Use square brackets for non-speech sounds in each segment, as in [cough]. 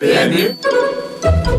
PMU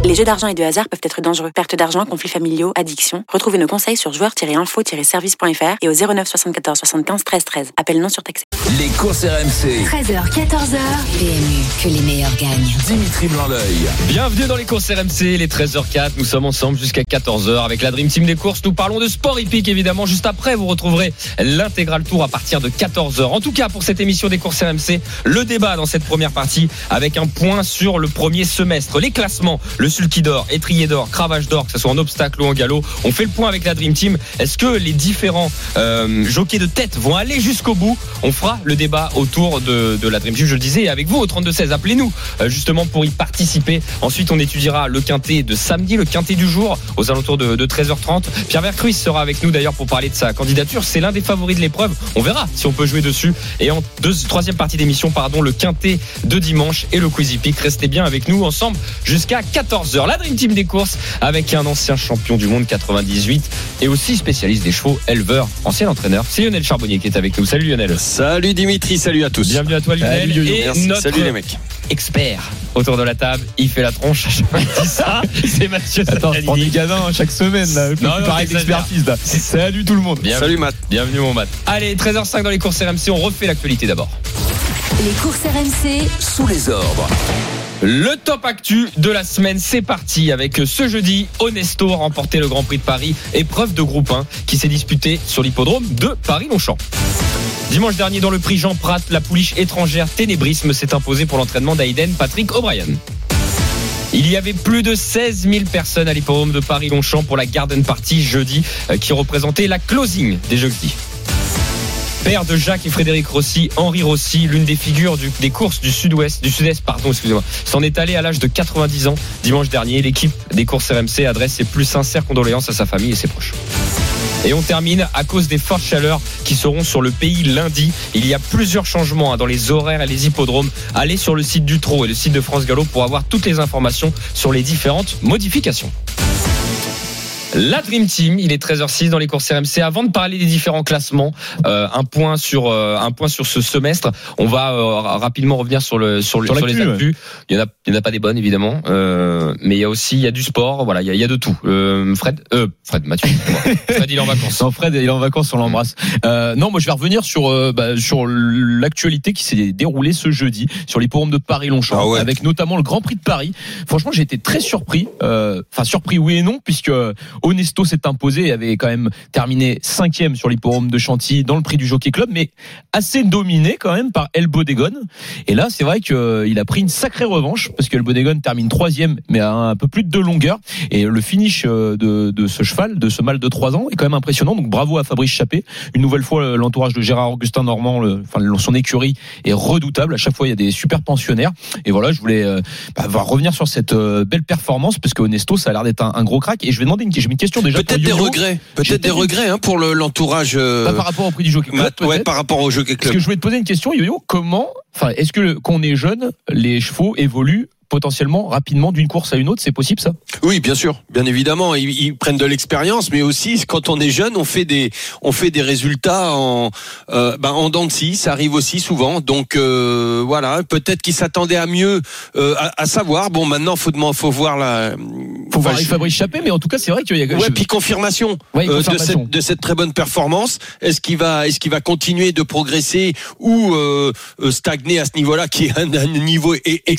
Les jeux d'argent et de hasard peuvent être dangereux. Perte d'argent, conflits familiaux, addiction. Retrouvez nos conseils sur joueurs-info-service.fr et au 09 74 75 13 13. Appel non surtaxé. Les courses RMC. 13h, 14h. PMU, que les meilleurs gagnent. Dimitri Blanc-L'œil. Bienvenue dans les courses RMC, les 13h04. Nous sommes ensemble jusqu'à 14h avec la Dream Team des courses. Nous parlons de sport hippique évidemment. Juste après, vous retrouverez l'intégral tour à partir de 14h. En tout cas, pour cette émission des courses RMC, le débat dans cette première partie avec un point sur le premier semestre. Les classements, le sulky d'or, étrier d'or, cravache d'or, que ce soit en obstacle ou en galop. On fait le point avec la Dream Team. Est-ce que les différents euh, jockeys de tête vont aller jusqu'au bout? On fera le débat autour de, de la Dream Team. Je le disais, avec vous au 32-16. Appelez-nous euh, justement pour y participer. Ensuite, on étudiera le quintet de samedi, le quintet du jour, aux alentours de, de 13h30. Pierre Vercruis sera avec nous d'ailleurs pour parler de sa candidature. C'est l'un des favoris de l'épreuve. On verra si on peut jouer dessus. Et en deux, troisième partie d'émission, pardon, le quintet de dimanche et le Quizy Peak. Restez bien avec nous ensemble jusqu'à 14h. La Dream Team des courses avec un ancien champion du monde 98 et aussi spécialiste des chevaux, éleveur, ancien entraîneur. C'est Lionel Charbonnier qui est avec nous. Salut Lionel. Salut Dimitri, salut à tous. Bienvenue à toi Lionel. Salut, et Merci. notre Salut les mecs. expert autour de la table, il fait la tronche. qu'il dit ça, [laughs] c'est Mathieu Attends, je prends des gadins hein, chaque semaine, là. Non, là. Salut tout le monde. Bienvenue. Salut Matt. Bienvenue mon Matt. Allez, 13h05 dans les courses RMC, on refait l'actualité d'abord. Les courses RMC, Sous les ordres. Le top actu de la semaine, c'est parti avec ce jeudi, Onesto a remporté le Grand Prix de Paris, épreuve de groupe 1 qui s'est disputée sur l'hippodrome de Paris-Longchamp. Dimanche dernier, dans le prix Jean Prat, la pouliche étrangère Ténébrisme s'est imposée pour l'entraînement d'Aiden Patrick O'Brien. Il y avait plus de 16 000 personnes à l'hippodrome de Paris-Longchamp pour la Garden Party jeudi, euh, qui représentait la closing des jeudis. Père de Jacques et Frédéric Rossi, Henri Rossi, l'une des figures des courses du Sud-Ouest, du Sud-Est, pardon, excusez-moi, s'en est allé à l'âge de 90 ans dimanche dernier. L'équipe des courses RMC adresse ses plus sincères condoléances à sa famille et ses proches. Et on termine à cause des fortes chaleurs qui seront sur le pays lundi. Il y a plusieurs changements hein, dans les horaires et les hippodromes. Allez sur le site du Trot et le site de France Gallo pour avoir toutes les informations sur les différentes modifications. La Dream Team, il est 13h06 dans les courses RMC. Avant de parler des différents classements, euh, un point sur euh, un point sur ce semestre. On va euh, ra- rapidement revenir sur le sur, le, Sur sur les actus. Il y en a il y en a pas des bonnes évidemment, euh, mais il y a aussi il y a du sport. Voilà, il y a, il y a de tout. Euh, Fred, euh, Fred, Mathieu, [laughs] Fred il est en vacances. Non, Fred, il est en vacances, on l'embrasse. Euh, non, moi, je vais revenir sur bah, sur l'actualité qui s'est déroulée ce jeudi sur l'hippodrome de Paris-Longchamp, Ah ouais. avec notamment le Grand Prix de Paris. Franchement, j'ai été très surpris. euh, Enfin, surpris oui et non, puisque Onesto s'est imposé et avait quand même terminé cinquième sur l'hippodrome de Chantilly dans le Prix du Jockey Club, mais assez dominé quand même par El Bodegon. Et là, c'est vrai qu'il a pris une sacrée revanche parce que El Bodegon termine troisième, mais à un peu plus de deux longueurs. Et le finish euh, de, de ce cheval, de ce mâle de 3 ans, est quand même impressionnant. Donc bravo à Fabrice Chappé. Une nouvelle fois, euh, l'entourage de Gérard Augustin Normand, le- enfin son écurie est redoutable. À chaque fois, il y a des super pensionnaires. Et voilà, je voulais euh, bah, revenir sur cette belle performance parce que Onesto, ça a l'air d'être un, un gros crack. Et je vais demander une, j'ai une question déjà. Peut-être des regrets. Peut-être des regrets hein, pour le- l'entourage. euh, Pas par rapport au prix du Jockey Club. Ouais, par rapport au Jockey Parce Club. que je voulais te poser une question, Yo-Yo. Comment, enfin, est-ce que le- quand on est jeune, les chevaux évoluent potentiellement rapidement d'une course à une autre C'est possible ça? Oui, bien sûr, bien évidemment, ils, ils prennent de l'expérience, mais aussi quand on est jeune, on fait des, on fait des résultats en, euh, ben, en dents de scie, ça arrive aussi souvent. Donc euh, voilà, peut-être qu'ils s'attendaient à mieux, euh, à, à savoir. Bon, maintenant, faut faut voir la. Faut voir enfin, je- Fabrice Chappé, mais en tout cas, c'est vrai qu'il y a. Ouais, je- puis confirmation, Ouais, euh, de, confirmation. cette, de cette très bonne performance. Est-ce qu'il va, est-ce qu'il va continuer de progresser ou euh, euh, stagner à ce niveau-là, qui est un, un niveau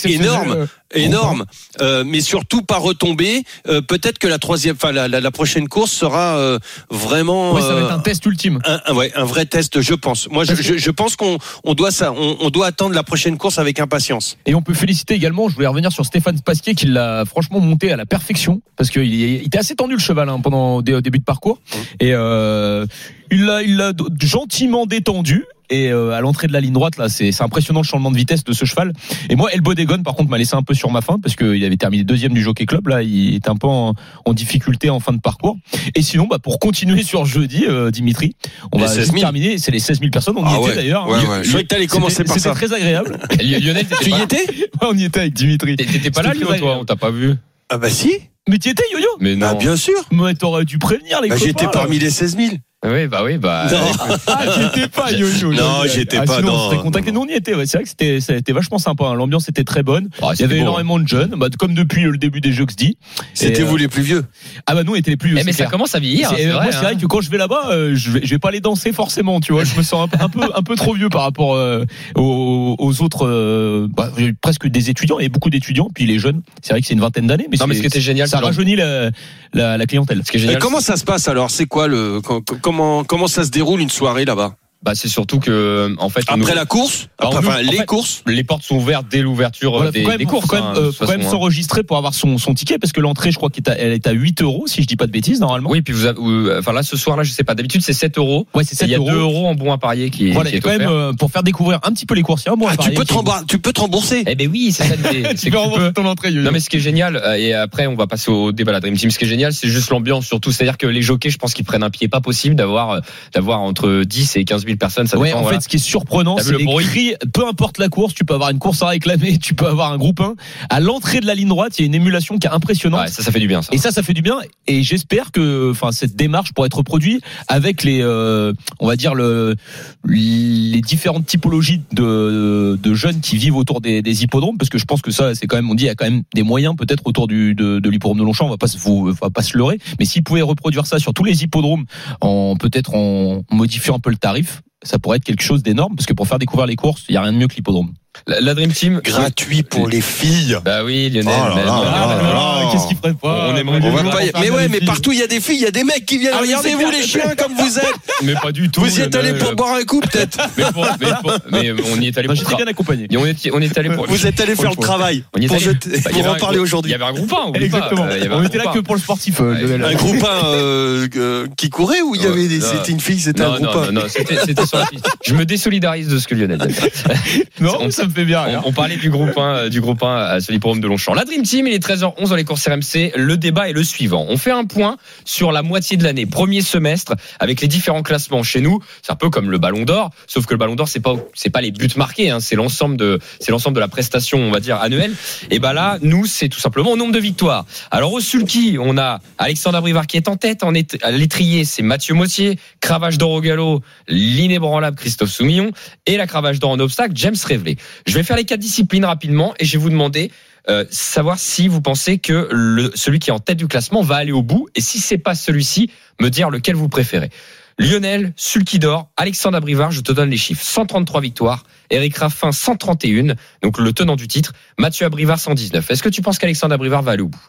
énorme, énorme, euh, mais surtout pas retomber. Euh, Peut-être que la troisième, enfin la, la, la prochaine course sera euh, vraiment Ouais, ça va être euh, un test ultime. un, un- ouais, un vrai test, je pense. Moi, je, je, je pense qu'on on doit ça, on, on doit attendre la prochaine course avec impatience. Et on peut féliciter également, je voulais revenir sur Stéphane Pasquier qui l'a franchement monté à la perfection parce qu'il il était assez tendu le cheval hein, pendant au dé- au début de parcours et euh, il l'a il l'a gentiment détendu et euh, à l'entrée de la ligne droite là c'est c'est impressionnant le changement de vitesse de ce cheval et moi El Bodegon par contre m'a laissé un peu sur ma faim parce qu'il avait terminé deuxième du Jockey Club là il était un peu en, en difficulté en fin de parcours et sinon bah pour continuer sur jeudi euh, Dimitri on Les va 16 juste 000. terminer c'est les 16 000 personnes on y Ah était d'ailleurs ouais, ouais. Je croyais que t'allais commencer C'était- par c'était ça. très agréable [laughs] Lionel, Tu y étais [laughs] Ouais, on y était avec Dimitri. t'étais pas là, C'était très toi. On t'a pas vu. Ah bah si, Mais tu étais, Yo-Yo Mais non. bah, bien sûr. Mais t'aurais dû prévenir les Bah, copains. J'étais là. parmi les 16 000. Oui, bah oui, bah. Non. Ah, j'y étais pas, Yo-Yo. Non, j'y étais Ah, pas, sinon, non, on serait contacté. non, Nous, on y était. ouais. C'est vrai que c'était, ça a été vachement sympa. hein. L'ambiance était très bonne. Ah, Il y c'était avait beau, énormément de jeunes, bah, comme depuis le début des Jeux que je dis. C'était Et, euh, vous les plus vieux. Ah bah nous, on était les plus. Eh, c'est mais ça clair. commence à vieillir. C'est- hein, c'est moi, vrai, c'est vrai hein. que quand je vais là-bas, euh, je vais, je vais pas aller danser forcément, tu vois. Je me sens un, peu- un peu, un peu trop vieux par rapport euh, aux, aux autres, euh, bah, j'ai presque des étudiants et beaucoup d'étudiants. Puis les jeunes, c'est vrai que c'est une vingtaine d'années, mais, Non, mais ce c'est- qui était génial, ça c'est rajeunit la, la, la clientèle. Ce qui est Mais génial, comment ça se passe alors? C'est quoi le co- co- comment comment ça se déroule une soirée là-bas? Bah, c'est surtout que, en fait, Après nous- la course Bah, on Enfin, en les fait, courses les portes sont ouvertes dès l'ouverture Voilà, des, faut quand même, des courses. faut quand même, hein, euh, même hein. s'enregistrer pour avoir son, son ticket parce que l'entrée, je crois qu'elle est à- elle est à 8 euros si je dis pas de bêtises normalement. Oui, puis vous avez, enfin là, ce soir-là, je sais pas. D'habitude, c'est 7 euros. Ouais, c'est Et 7 Il y a 2 euros. en bon à parier qui est, Voilà, qui et est quand même euh, pour faire découvrir un petit peu les courses, il y a un bon Ah, tu appareil peux te qui- rembour- tu peux te rembourser. Eh ben oui, c'est ça l'idée. [laughs] Tu peux rembourser ton entrée. Non mais ce qui est génial euh, et après on va passer au débat la Dream Team. Ce qui est génial, c'est juste l'ambiance surtout. C'est-à-dire que les jockeys, je pense qu'ils prennent un pied pas possible d'avoir euh, d'avoir entre 10 et 15 000 personnes. Ça Ouais, dépend, en voilà. fait, ce qui est surprenant, c'est le les bruit. Peu importe la course, tu peux avoir une course à réclamer, tu peux avoir un groupe 1. À l'entrée de la ligne droite, il y a une émulation qui est impressionnante. Ouais, ça, ça fait du bien. Ça. Et ça, ça fait du bien. Et j'espère que, enfin, cette démarche pourrait être reproduite avec les, euh, on va dire le, les différentes typologies de, de jeunes qui vivent autour des, des hippodromes, parce que je pense que ça, c'est quand même, on dit, il y a quand même des moyens peut-être autour du, de, de l'hippodrome de Longchamp. On va pas on va pas se leurrer. Mais s'ils pouvaient reproduire ça sur tous les hippodromes, en peut-être en modifiant un peu le tarif. Ça pourrait être quelque chose d'énorme parce que pour faire découvrir les courses, il y a rien de mieux que l'hippodrome. La, la Dream Team. Gratuit pour les filles. Bah oui, Lionel. Oh là là non. là. Qu'est-ce qu'il ferait pas On aimerait On va pas y- Mais ouais, mais filles. partout il y a des filles, il y a des mecs qui viennent. Ah Regardez-vous les chiens comme vous êtes. [laughs] Mais pas du tout. Vous y êtes allés Lionel. pour boire un coup peut-être. [laughs] Mais, pour- mais pour- mais on y est allé pour. J'étais bien accompagné. Et on est, on est allé pour. Vous êtes allés faire le travail. On y est Pour allé- Bah, pour avait en parler aujourd'hui. Il y avait un groupe 1, Exactement. On était là que pour le sportif. euh. Un groupe 1 qui courait ou il y avait c'était une fille, c'était un Non, groupe non, 1 non, non, c'était sur la piste. Je me désolidarise de ce que Lionel dit. [laughs] Non, On- ça me fait bien. On, parlait du groupe 1, euh, du groupe 1 à ce l'hippodrome de Longchamp. La Dream Team, il est 13h11 dans les courses RMC. Le débat est le suivant. On fait un point sur la moitié de l'année, premier semestre, avec les différents classements chez nous. C'est un peu comme le Ballon d'Or, sauf que le Ballon d'Or, c'est pas, c'est pas les buts marqués, hein, c'est l'ensemble de, c'est l'ensemble de la prestation, on va dire, annuelle. Et ben là, nous, c'est tout simplement au nombre de victoires. Alors au sulky, on a Alexandre Abrivard qui est en tête, en est, à l'étrier, c'est Mathieu Mossier, Cravache d'or au galop, l'inébranlable Christophe Soumillon, et la Cravache d'or en obstacle, James Révélé. Je vais faire les quatre disciplines rapidement et je vais vous demander euh, savoir si vous pensez que celui qui est en tête du classement va aller au bout et si c'est pas celui-ci, me dire lequel vous préférez. Lionel, Sulky d'or, Alexandre Abrivard, je te donne les chiffres. 133 victoires, Eric Raffin 131, donc le tenant du titre, Mathieu Abrivard 119. Est-ce que tu penses qu'Alexandre Abrivard va aller au bout?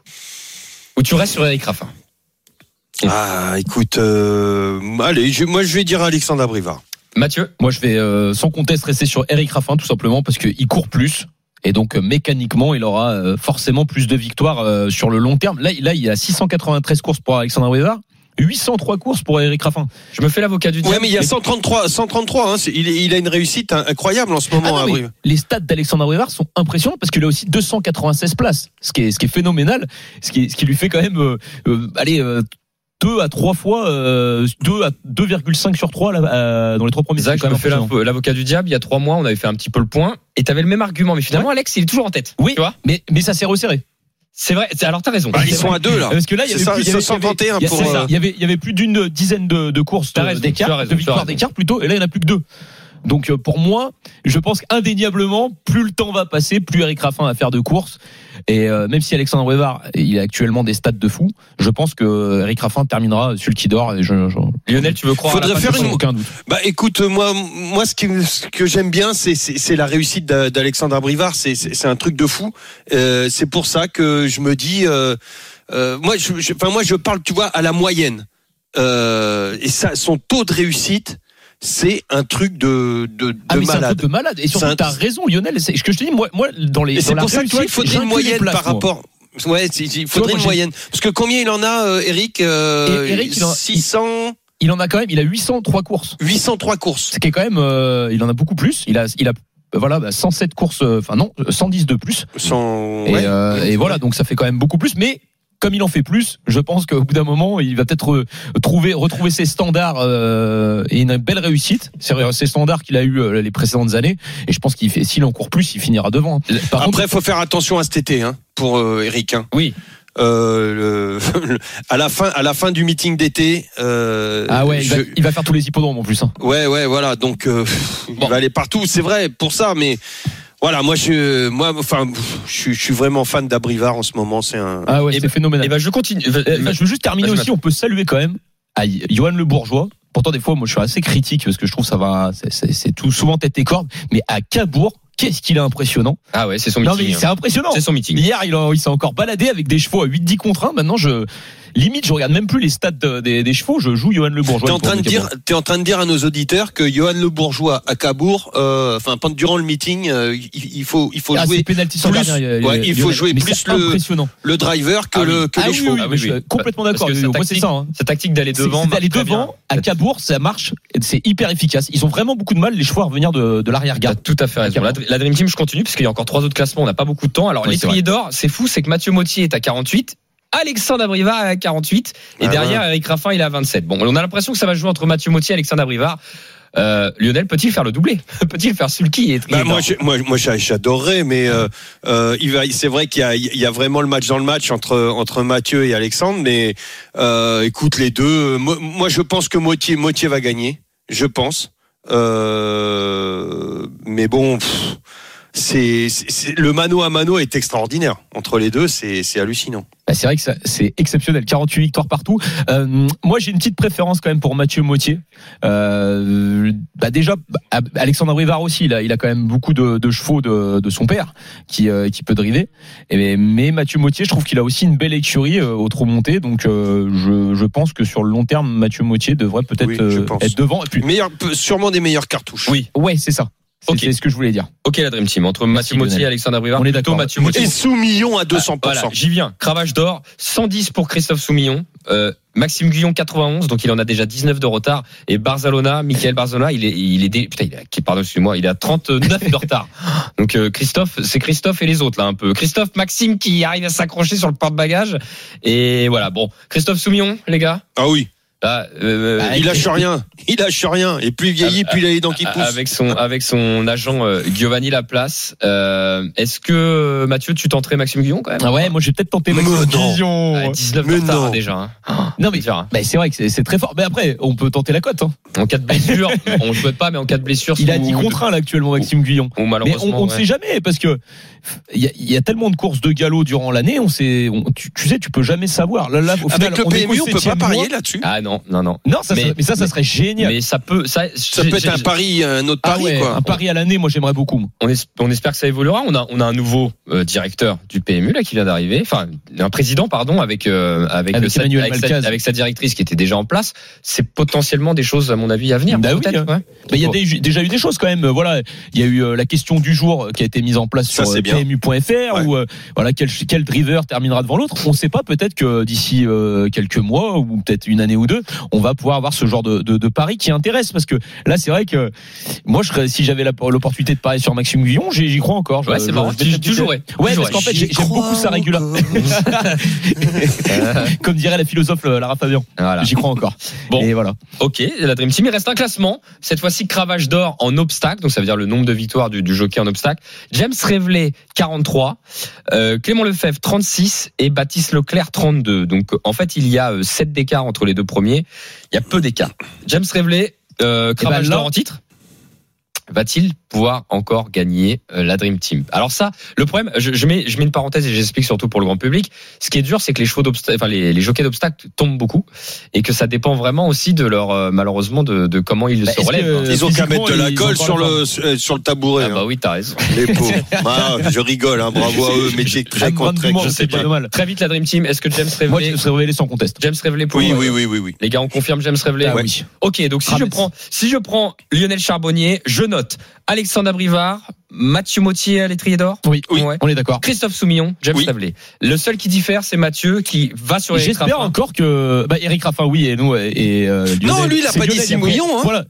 Ou tu restes sur Eric Raffin? Ah, écoute, euh, allez, moi je vais dire Alexandre Abrivard. Mathieu Moi, je vais euh, sans conteste rester sur Eric Raffin, tout simplement parce qu'il court plus. Et donc euh, mécaniquement, il aura euh, forcément plus de victoires euh, sur le long terme. Là, il- là, il y a 693 courses pour Alexandre Abrivard, 803 courses pour Eric Raffin. Je me fais l'avocat du diable. Ouais, mais il y a 133, 133. Hein, il, est- il a une réussite hein, incroyable en ce Ah moment. non, Abrivard. les stats d'Alexandre Abrivard sont impressionnants parce qu'il a aussi 296 places, ce qui est, ce qui est phénoménal, ce qui, ce qui lui fait quand même, euh, euh, allez, euh, deux à trois fois, euh, 2 à 2,5 sur 3 là, euh, dans les trois premiers. Zach, quand me même l'avo- l'avocat du diable. Il y a trois mois, on avait fait un petit peu le point et tu avais le même argument. Mais finalement, Alex, il est toujours en tête. Oui, Tu vois mais, mais ça s'est resserré. C'est vrai. Alors, t'as raison. Bah, ils C'est sont vrai. à deux là. Parce que là, il y avait C'est plus, il y avait- 131 il y a- pour. ça. euh, Il y avait, il y avait plus d'une dizaine de, de courses as d'écart, de victoires d'écart plutôt, et là il n'y en a plus que deux. Donc euh, pour moi, je pense qu'indéniablement, plus le temps va passer, plus Eric Raffin va faire de courses. Et euh, même si Alexandre Wevard, il a actuellement des stats de fou, je pense que euh, Eric Raffin terminera sulky d'or. Et je, je, Lionel, tu veux croire à la Faudrait faire une- aucun doute. Bah écoute, moi, moi ce, qui, ce que j'aime bien, c'est, c'est, c'est la réussite d'A- d'Alexandre Abrivard. C'est, c'est, c'est un truc de fou. Euh, c'est pour ça que je me dis, euh, euh, moi, je, je- enfin moi, je parle, tu vois, à la moyenne. Euh, et ça, son taux de réussite, c'est un truc de, de, de Ah mais c'est un malade. truc de malade. Et surtout, t'as raison, Lionel. C'est ce que je te dis. Moi, moi dans les. C'est pour ça que tu vois, il réussite, faudrait une moyenne par moi. rapport. Ouais, il faudrait une moyenne. Parce que combien il en a, euh, Eric, euh, Eric, il en- 600, Il en a quand même. Il a 803 courses. 803 courses. Ce qui est quand même. euh, il en a beaucoup plus. Il a, il a. Voilà, bah, 107 courses, euh, enfin non, 110 de plus. Sans... Et, ouais. euh, et voilà, donc ça fait quand même beaucoup plus. Mais comme il en fait plus, je pense qu'au bout d'un moment, il va peut-être trouver, retrouver ses standards euh, et une belle réussite. C'est ses standards qu'il a eu euh, les précédentes années. Et je pense qu'il fait, s'il en court plus, il finira devant. Par Après, il faut faire attention à cet été, hein, pour euh, Eric. Hein. Oui. euh, [laughs] le- à la fin, à la fin du meeting d'été. euh, Ah ouais, il va, il va faire tous les hippodromes en plus. hein. ouais, ouais, voilà. Donc, euh, il va aller partout. C'est vrai pour ça, mais voilà, moi, je, moi, enfin, je, suis- je suis vraiment fan d'Abrivard en ce moment. C'est un. Ah ouais, Et c'est ben- phénoménal. Et ben je continue. Euh, je veux juste terminer aussi. On peut saluer quand même à Johan Le Bourgeois. Pourtant, des fois, moi, je suis assez critique parce que je trouve ça va, c'est- c'est c'est tout souvent tête et corde. Mais à Cabourg, qu'est-ce qu'il est impressionnant. Ah ouais, c'est son Non, mais meeting. c'est impressionnant. C'est son meeting. Hier, il, a- il s'est encore baladé avec des chevaux à 8-10 contre 1. Maintenant, je, limite, je regarde même plus les stats de- des, des chevaux. Je joue Johan Le Bourgeois. T'es en train de dire, t'es en train de dire à nos auditeurs que Johan Le Bourgeois à Cabourg, euh, enfin, pendant durant le meeting, euh, il, il faut, il faut ah, jouer plus- euh, ouais, il faut jouer plus le- le driver que Ah le que Ah les oui, chevaux. oui, Ah oui, oui, je suis oui. complètement d'accord. c'est tactique- ça. hein. Sa tactique d'aller devant. d'aller devant à Cabourg, ça marche, c'est hyper efficace. Ils ont vraiment beaucoup de mal les chevaux à revenir de, de T'as l'arrière-garde. tout à fait raison. La, la Dream Team, je continue parce qu'il y a encore trois autres classements. On n'a pas beaucoup de temps. Alors, l'étrier d'or, c'est fou, c'est que Mathieu Mottier est à 48. Alexandre Abrivard à 48 et Ah derrière Eric Raffin il est à 27. Bon, on a l'impression que ça va jouer entre Mathieu Mottier et Alexandre Abrivard. Euh, Lionel peut-il faire le doublé [laughs] Peut-il faire Sulky et Bah, moi, moi, moi, j'a- j'adorerais, mais euh, euh. C'est vrai qu'il y y a vraiment le match dans le match entre entre Mathieu et Alexandre, mais euh, écoute les deux. Moi, moi, je pense que Moitié va gagner. Je pense. Euh, mais bon, pff, c'est le mano à mano est extraordinaire entre les deux. C'est hallucinant. Bah, c'est vrai que c'est exceptionnel, 48 victoires partout. Euh, moi, j'ai une petite préférence quand même pour Mathieu Mautier. Euh, bah déjà, bah, Alexandre Rivard aussi, il a, il a quand même beaucoup de, de chevaux de, de son père qui, euh, qui peut driver. Et, mais, Mathieu Mautier, je trouve qu'il a aussi une belle écurie euh, au trop monté. Donc, euh, je, je pense que sur le long terme, Mathieu Mautier devrait peut-être Oui, euh, être devant. Et puis, Meilleur, sûrement des meilleures cartouches. Oui. ouais, c'est ça. C'est Ok. c'est ce que je voulais dire. Ok, la Dream Team entre Mathieu. Mottier et Alexandre Abrivard. On est Plutôt d'accord. Mathieu Mottier. Et Soumillon à 200%. Voilà, j'y viens. Cravache d'or, 110 pour Christophe Soumillon. Euh, Maxime Guyon 91, donc il en a déjà 19 de retard. Et Barzalona, Michael Barzalona, il est, il est, dé- putain, il est, pardon, excusez-moi, il est à 39 de retard. [laughs] Donc euh, Christophe, c'est Christophe et les autres là un peu. Christophe, Maxime qui arrive à s'accrocher sur le porte-bagages. Et voilà, bon, Christophe Soumillon, les gars? Ah oui. Là, euh, Ah, il lâche rien. Il lâche rien. Et plus il vieillit, plus il a les dents qui poussent. avec son avec son agent euh, Giovanni Laplace. Euh, Est-ce que euh, Mathieu, tu tenterais Maxime Guyon quand même? Ah ouais, moi, j'ai peut-être tenté Maxime. Guyon. Ah, 19 de Mais non. déjà. hein. Non, mais hein. bah, c'est vrai que c'est- c'est très fort. Mais après, on peut tenter la cote. Hein. En cas de blessure, [laughs] on ne souhaite pas, mais en cas de blessure, Il a ou- 10 contre 1 là actuellement Maxime Guyon. ou Mais on, on ne ouais. sait jamais parce que il y, a- il y a tellement de courses de galop durant l'année, on sait, on- tu, tu sais, tu peux jamais savoir. Là, là, au final, Avec le on PMU, qu'au on peut pas parier là-dessus. Ah non, non, non. Non, ça Mais- serait- mais ça, ça serait génial. Mais ça peut, ça, Ça peut être un pari, un autre ah pari, ouais, quoi. un pari à l'année, moi j'aimerais beaucoup. On, es- on espère que ça évoluera. On a, on a un nouveau euh, directeur du PMU là qui vient d'arriver, enfin un président pardon avec euh, avec, Avec sa, Emmanuel avec, sa, avec sa directrice qui était déjà en place. C'est potentiellement des choses à mon avis à venir. Bah oui, hein. ouais. Mais il y a des- déjà eu des choses quand même. Euh, Voilà, il y a eu euh, la question du jour euh, qui a été mise en place Ça, sur euh. PMU.fr Ouais. euh, voilà quel, quel driver terminera devant l'autre. On ne sait pas. Peut-être que d'ici euh, quelques mois ou peut-être une année ou deux, on va pouvoir avoir ce genre de, de, de pari qui intéresse parce que là, c'est vrai que moi, je si j'avais l'opportunité de parier sur Maxime Guillon, j'y crois encore. Ouais, c'est marrant. Tu, tu jouerais. Ouais, parce qu'en fait, j'ai- j'aime beaucoup sa régularité. [laughs] Comme dirait la philosophe euh, Lara Fabian. Voilà. J'y crois encore. Bon. Et voilà. Ok, la Dream Team. Il reste un classement. Cette fois-ci, Cravache d'or en obstacle. Donc, ça veut dire le nombre de victoires du, du jockey en obstacle. James Révelé, 43. Euh, Clément Lefebvre, 36. Et Baptiste Leclerc, 32. Donc, en fait, il y a 7 d'écart entre les deux premiers. Il y a peu d'écart. James Révelé, euh, ben en titre. Va-t-il pouvoir encore gagner euh, la Dream Team Alors ça, le problème, je, je mets, je mets une parenthèse et j'explique surtout pour le grand public. Ce qui est dur, c'est que les chevaux d'obstacle, enfin les, les jockeys d'obstacle tombent beaucoup et que ça dépend vraiment aussi de leur, euh, malheureusement, de, de comment ils Bah, se relèvent. que- hein. Ils ont qu'à mettre de la colle sur le, euh, sur le tabouret. Ah bah hein. oui, t'as raison. Les pauvres. [laughs] Ah, je rigole, hein, bravo à eux, métier très J'aime con- très grandement, je sais pas. Très vite la Dream Team. Est-ce que James Moi, je serais révélé sans conteste. James Révelé pour Oui, euh, oui, oui, oui, oui. Les gars, on confirme James Révelé. Ah oui. Ok, donc si je prends, si je prends Lionel Charbonnier, je note Alexandre Abrivard, Mathieu Mautier à l'étrier d'or. Oui, Oui. Ouais. on est d'accord. Christophe Soumillon, James Oui. Le seul qui diffère, c'est Mathieu qui va sur les J'espère encore que bah, Eric Raffin, oui, et nous et, euh, Lionel. Non, lui, il a C'est pas dit millions, hein. Voilà.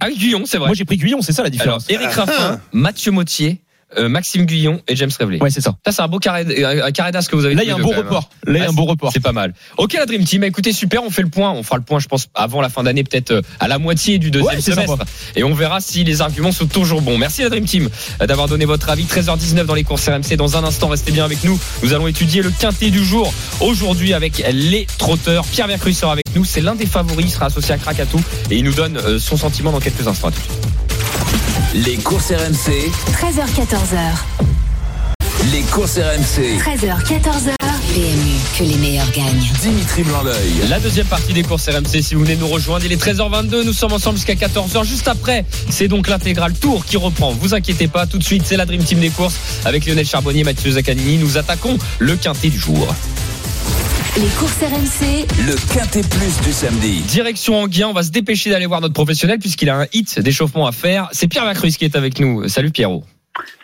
Ah oui, Guyon, c'est vrai. Moi, j'ai pris Guyon, c'est ça la Alors, différence. Eric Ah, Raffin, Mathieu Mautier, euh, Maxime Guyon et James Reveley. Ouais, c'est ça. Ça, c'est un beau carré, euh, un carré d'as que vous avez Là, il y a un beau même, hein. report. Là, il y a Ah, un beau report. C'est pas mal. Ok, la Dream Team. Écoutez, super. On fait le point. On fera le point, je pense, avant la fin d'année, peut-être euh, à la moitié du deuxième Ouais, semestre. sympa. Et on verra si les arguments sont toujours bons. Merci la Dream Team euh, d'avoir donné votre avis. 13h19 dans les courses RMC. Dans un instant, restez bien avec nous. Nous allons étudier le quintet du jour aujourd'hui avec les trotteurs. Pierre Vercruz sera avec nous. C'est l'un des favoris. Il sera associé à Krakatou et il nous donne euh, son sentiment dans quelques instants. Les courses RMC, 13h14h. les courses RMC. 13h14h. PMU, que les meilleurs gagnent. Dimitri Blanc-L'œil. La deuxième partie des courses RMC, si vous venez nous rejoindre, il est 13h22, nous sommes ensemble jusqu'à 14h. Juste après, c'est donc l'intégral tour qui reprend. Vous inquiétez pas, tout de suite, c'est la Dream Team des courses avec Lionel Charbonnier, Mathieu Zaccanini. Nous attaquons le quintet du jour. Les courses RMC, Le quintet plus du samedi. Direction Anguien, on va se dépêcher d'aller voir notre professionnel puisqu'il a un hit d'échauffement à faire. C'est Pierre Macruz qui est avec nous. Salut Pierrot.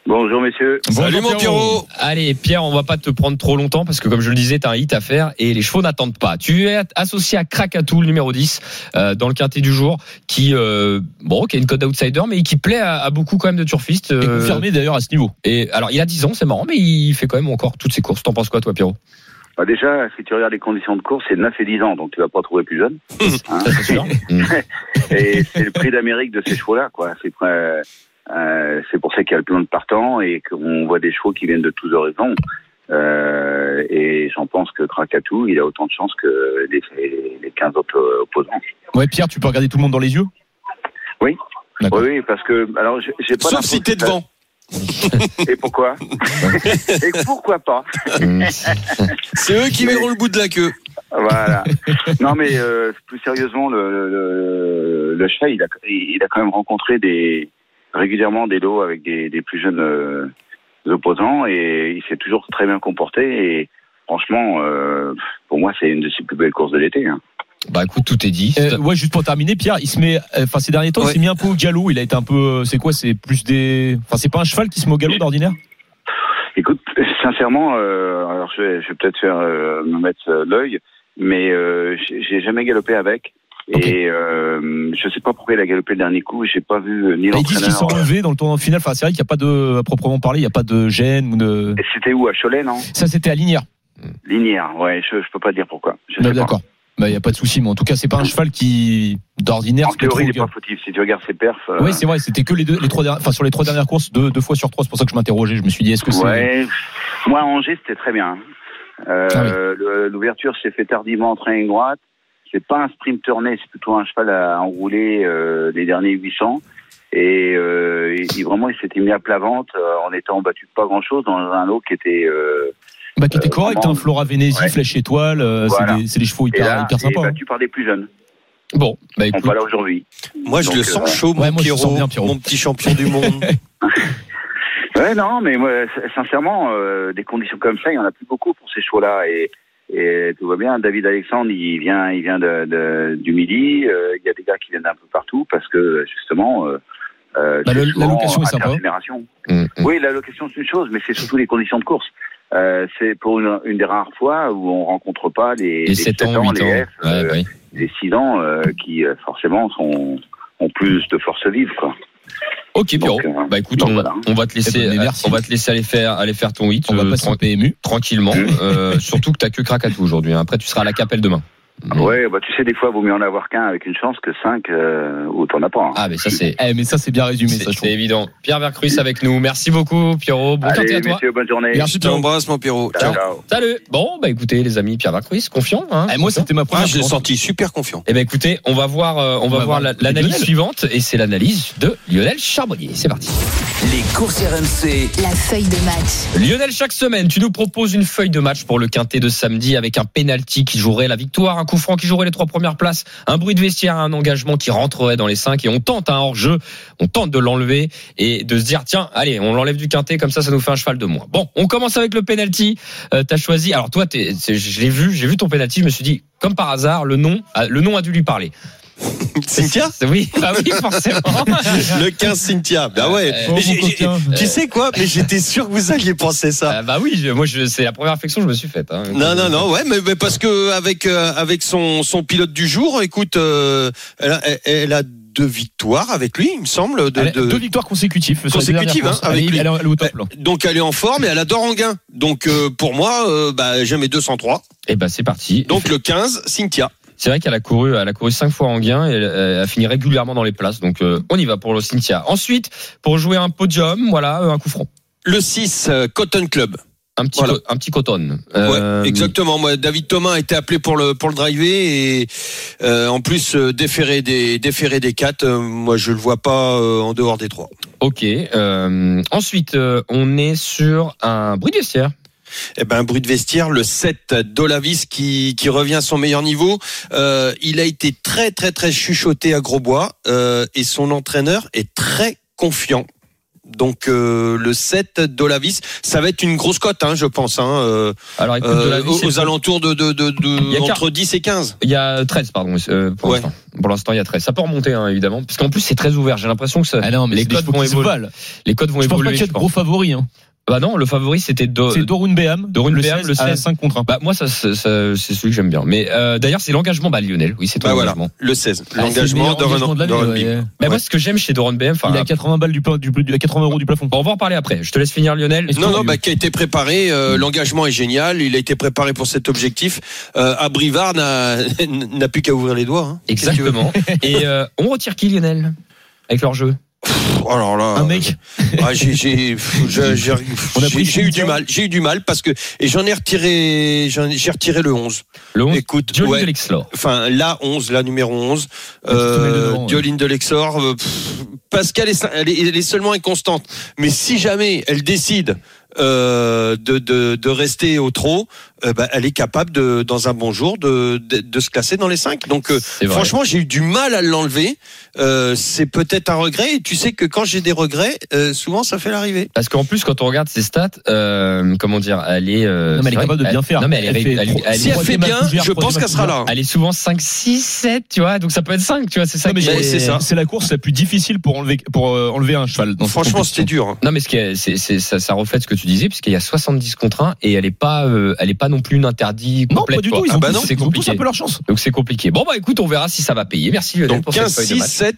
Bonjour messieurs. Salut mon Pierrot. Allez Pierre, on va pas te prendre trop longtemps parce que comme je le disais, t'as un hit à faire et les chevaux n'attendent pas. Tu es associé à Krakatou, le numéro 10, euh, dans le quintet du jour, qui euh, bon, qui a une code outsider, mais qui plaît à, à beaucoup quand même de turfistes. Et euh, confirmé d'ailleurs à ce niveau. et alors il a 10 ans, c'est marrant, mais il fait quand même encore toutes ses courses. T'en penses quoi toi Pierrot? Bah déjà, si tu regardes les conditions de course, c'est 9 et 10 ans, donc tu vas pas trouver plus jeune. [laughs] Hein. [laughs] Et c'est le prix d'Amérique de ces chevaux-là, quoi. C'est euh, euh, c'est pour ça qu'il y a le plan de partant et qu'on voit des chevaux qui viennent de tous horizons. Euh, et j'en pense que Krakatou, il a autant de chance que les, les 15 autres euh, opposants. Ouais, Pierre, tu peux regarder tout le monde dans les yeux? Oui. Oui, parce que alors j'ai pas Sauf l'info si t'es que ça- devant. Et pourquoi [laughs] Et pourquoi pas [laughs] C'est eux qui verront le bout de la queue. Voilà. [laughs] non, mais euh, plus sérieusement, le, le, cheval, il a, il a quand même rencontré des régulièrement des lots avec des, des plus jeunes euh, opposants et il s'est toujours très bien comporté. Et franchement, euh, pour moi, c'est une de ses plus belles courses de l'été. Hein. Bah écoute, tout est dit. Euh, ouais, juste pour terminer, Pierre, il se met, euh, enfin ces derniers temps, il s'est mis un peu au galop. Il a été un peu, euh, c'est quoi, c'est plus des, enfin c'est pas un cheval qui se met au galop d'ordinaire? Écoute, sincèrement, euh, alors je vais, je vais peut-être faire euh, me mettre euh, l'œil, mais euh, j'ai jamais galopé avec. Et euh, je sais pas pourquoi il a galopé le dernier coup. J'ai pas vu ni Ils disent qu'ils l'entraîneur. sont enlevés dans le tournoi final. Enfin, c'est vrai qu'il n'y a pas de, à proprement parler, il n'y a pas de gêne ou de. Et C'était où à Cholet, non? Ça, c'était à Linière. Linière. Ouais, je, je peux pas dire pourquoi. Je Bah, pas. D'accord. Bah, il n'y a pas de souci, mais en tout cas, c'est pas un cheval qui, d'ordinaire, En théorie, il pas fautif. Si tu regardes ses perfs. euh, Oui, c'est vrai, c'était que les deux, les trois dernières, enfin, sur les trois dernières courses, deux, deux fois sur trois. C'est pour ça que je m'interrogeais. Je me suis dit, est-ce que c'est. Ouais. Moi, à Angers, c'était très bien. Euh, Ah oui. L'ouverture s'est fait tardivement en train droite. C'est pas un sprinter né, c'est plutôt un cheval à enrouler euh, les derniers 800. Et euh, il, vraiment, il s'était mis à plat ventre en étant battu de pas grand-chose dans un lot qui était. Euh, Bah, qui était Euh, correct, hein, Flora Ouais. Flèche Étoile, euh, Voilà. c'est des, chevaux et hyper, là, sympas. hein. battu par des plus jeunes. Bon, bah On écoute. là aujourd'hui. Moi, je Donc, le euh, sens chaud, mon Ouais, moi, le sens Pierrot, bien, Pierrot. mon petit champion du monde. [laughs] Ouais, non, mais moi, sincèrement, euh, des conditions comme ça, il y en a plus beaucoup pour ces chevaux-là. Et, et tout va bien. David Alexandre, il vient, il vient de, de- du Midi. Euh, Il y a des gars qui viennent d'un peu partout parce que justement, euh, euh, Bah, souvent l'allocation est sympa. Mm, mm. Oui, l'allocation c'est une chose, mais c'est surtout les conditions de course. Euh, c'est pour une, une des rares fois où on rencontre pas les, Les 7 ans, 8 les ans. F, Ouais, euh, les 6 ans euh, qui euh, forcément sont ont plus de force vive quoi. Ok, Pierrot. Donc, euh, Bah écoute, on, voilà. on va te laisser, Eh ben, on va te laisser aller faire, aller faire ton hit. On va passer au PMU. tranquillement. Mm. euh, surtout que t'as que Krakatou aujourd'hui. hein. Après, tu seras à la capelle demain. Mm. Ouais, bah tu sais, des fois, vaut mieux en avoir qu'un avec une chance que cinq euh, où t'en as pas. hein. Ah, mais ça c'est. [laughs] Eh, mais ça, c'est bien résumé, C'est ça, je c'est évident. Pierre Vercruz avec nous. Merci beaucoup, Pierrot. Bon quintet Allez, à toi. messieurs, bonne journée. Merci, Je t'embrasse, mon Pierrot. Ciao. Salut. Bon, bah écoutez, les amis, Pierre Vercruz, confiant. Hein, Eh, moi, c'était ma Ah, première je l'ai chance. senti super confiant. Eh ben écoutez, on va voir, euh, on, va, va voir l'analyse suivante et c'est l'analyse de Lionel Charbonnier. C'est parti. Les courses RMC, La feuille de match. Lionel, chaque semaine, tu nous proposes une feuille de match pour le quintet de samedi avec un penalty qui jouerait la victoire, un coup franc qui jouerait les trois premières places, un bruit de vestiaire, un engagement qui rentrerait dans les cinq et on tente un hors-jeu, on tente de l'enlever et de se dire tiens, allez, on l'enlève du quintet comme ça, ça nous fait un cheval de moins. Bon, on commence avec le penalty. Euh, T'as choisi. Alors toi, je l'ai vu, j'ai vu ton penalty, je me suis dit comme par hasard, le nom, le nom a dû lui parler. [laughs] Cynthia? C'est- Oui, oui, forcément. Le 15 Cynthia. Bah ouais. Euh, Mais j'ai- j'ai- tu sais quoi? Mais j'étais sûr que vous alliez penser ça. Ah bah oui, je- moi je, c'est la première réflexion que je me suis faite. hein. Non, non, non, ouais, mais, mais parce que avec euh, avec son son pilote du jour, écoute, euh, elle, a, elle a deux victoires avec lui, il me semble. De, de- Deux victoires consécutives. Consécutives, hein, avec Elle est- lui. elle est elle est au top là. Donc elle est en forme et elle adore Anguin. Donc euh, pour moi, euh, bah, j'aime mes 203. Et bah c'est parti. Donc le 15, Cynthia. C'est vrai qu'elle a couru, elle a couru cinq fois en gain et elle, elle a fini régulièrement dans les places. Donc euh, on y va pour le Cynthia. Ensuite, pour jouer un podium, voilà, euh, un coup franc. Le 6, euh, Cotton Club. Un petit, Voilà. un petit coton. Ouais, Euh, exactement. Moi, David Thomas a été appelé pour le pour le driver et euh, en plus euh, déféré des déféré des quatre. euh, moi, je le vois pas euh, en dehors des trois. Ok. euh, ensuite, euh, on est sur un bruit de. Eh ben, bruit de vestiaire, le 7 Dolavis qui, qui revient à son meilleur niveau. Euh, il a été très, très, très chuchoté à Grosbois euh, et son entraîneur est très confiant. Donc euh, le 7 Dolavis, ça va être une grosse cote, hein, je pense, hein, euh, Alors écoute, euh, aux, aux alentours de, de, de, de- Il y a entre 10 et 15. Il y a 13, pardon, euh, pour Ouais. l'instant. Pour l'instant, il y a 13. Ça peut remonter, hein, évidemment. Parce qu'en plus, c'est très ouvert. J'ai l'impression que ça, Ah non, mais les codes vont évoluer. Les codes vont Je pense pas évoluer. qu'il y de gros favoris. Hein. Bah non, le favori, c'était Do- C'est Dorun Beham. Dorun le Beham, 16 le à 16. 5 contre 1. Bah moi, ça, ça- ça- c'est celui que j'aime bien. Mais euh, d'ailleurs, c'est l'engagement. Bah Lionel, oui, c'est ton Bah voilà, engagement. le 16. Ah, L'engagement de ouais. Bah Ouais. moi, ce que j'aime chez Doron BM, enfin, Il a 80 balles du, du, du- 80 euros du plafond. on va en parler après. Je te laisse finir, Lionel. Non, non, bah, qui a été préparé. euh, L'engagement est génial. Il a été préparé pour cet objectif. Euh, à Brivard n'a [laughs] n'a plus qu'à ouvrir les doigts. hein. Exactement. [laughs] Et euh, on retire qui, Lionel Avec leur jeu? Alors là, Un mec. Ah, j'ai j'ai [laughs] j'ai- j'ai- pris j'ai eu du mal. J'ai eu du mal parce que et j'en ai retiré j'en ai- j'ai retiré le 11. Le 11, Écoute, ouais. Enfin, la 11, la numéro 11, petite femelle de euh, devant, ouais. Dioline de l'Exor, euh, qu'elle est, elle est, elle est seulement inconstante. Mais si jamais elle décide euh, de, de, de rester au trot, euh, bah, elle est capable de, dans un bon jour, de, de, de se classer dans les 5. Donc, euh, franchement, j'ai eu du mal à l'enlever. Euh, c'est peut-être un regret. Et tu sais que quand j'ai des regrets, euh, souvent ça fait l'arrivée. Parce qu'en plus, quand on regarde ses stats, euh, comment dire, elle est. euh, Non, mais elle est capable de bien faire. Non, mais elle, est- Elle fait elle- elle- Si elle fait bien, je pense qu'elle sera là. elle est souvent 5, 6, 7, tu vois. Donc ça peut être 5, tu vois. C'est ça c'est ça. C'est la course la plus difficile pour enlever, pour euh, enlever un cheval. Franchement, c'était dur. hein. Non mais ce qui est, c'est, c'est- ça, ça reflète ce que tu disais puisqu'il y a 70 contre 1 et elle est pas, euh, elle est pas non plus une interdit Non, pas du tout. Ils Ah ont, bah tous, un peu leur chance. Donc c'est compliqué. Bon bah écoute, on verra si ça va payer. Merci Lionel Donc pour 15, cette feuille de 6, match. 7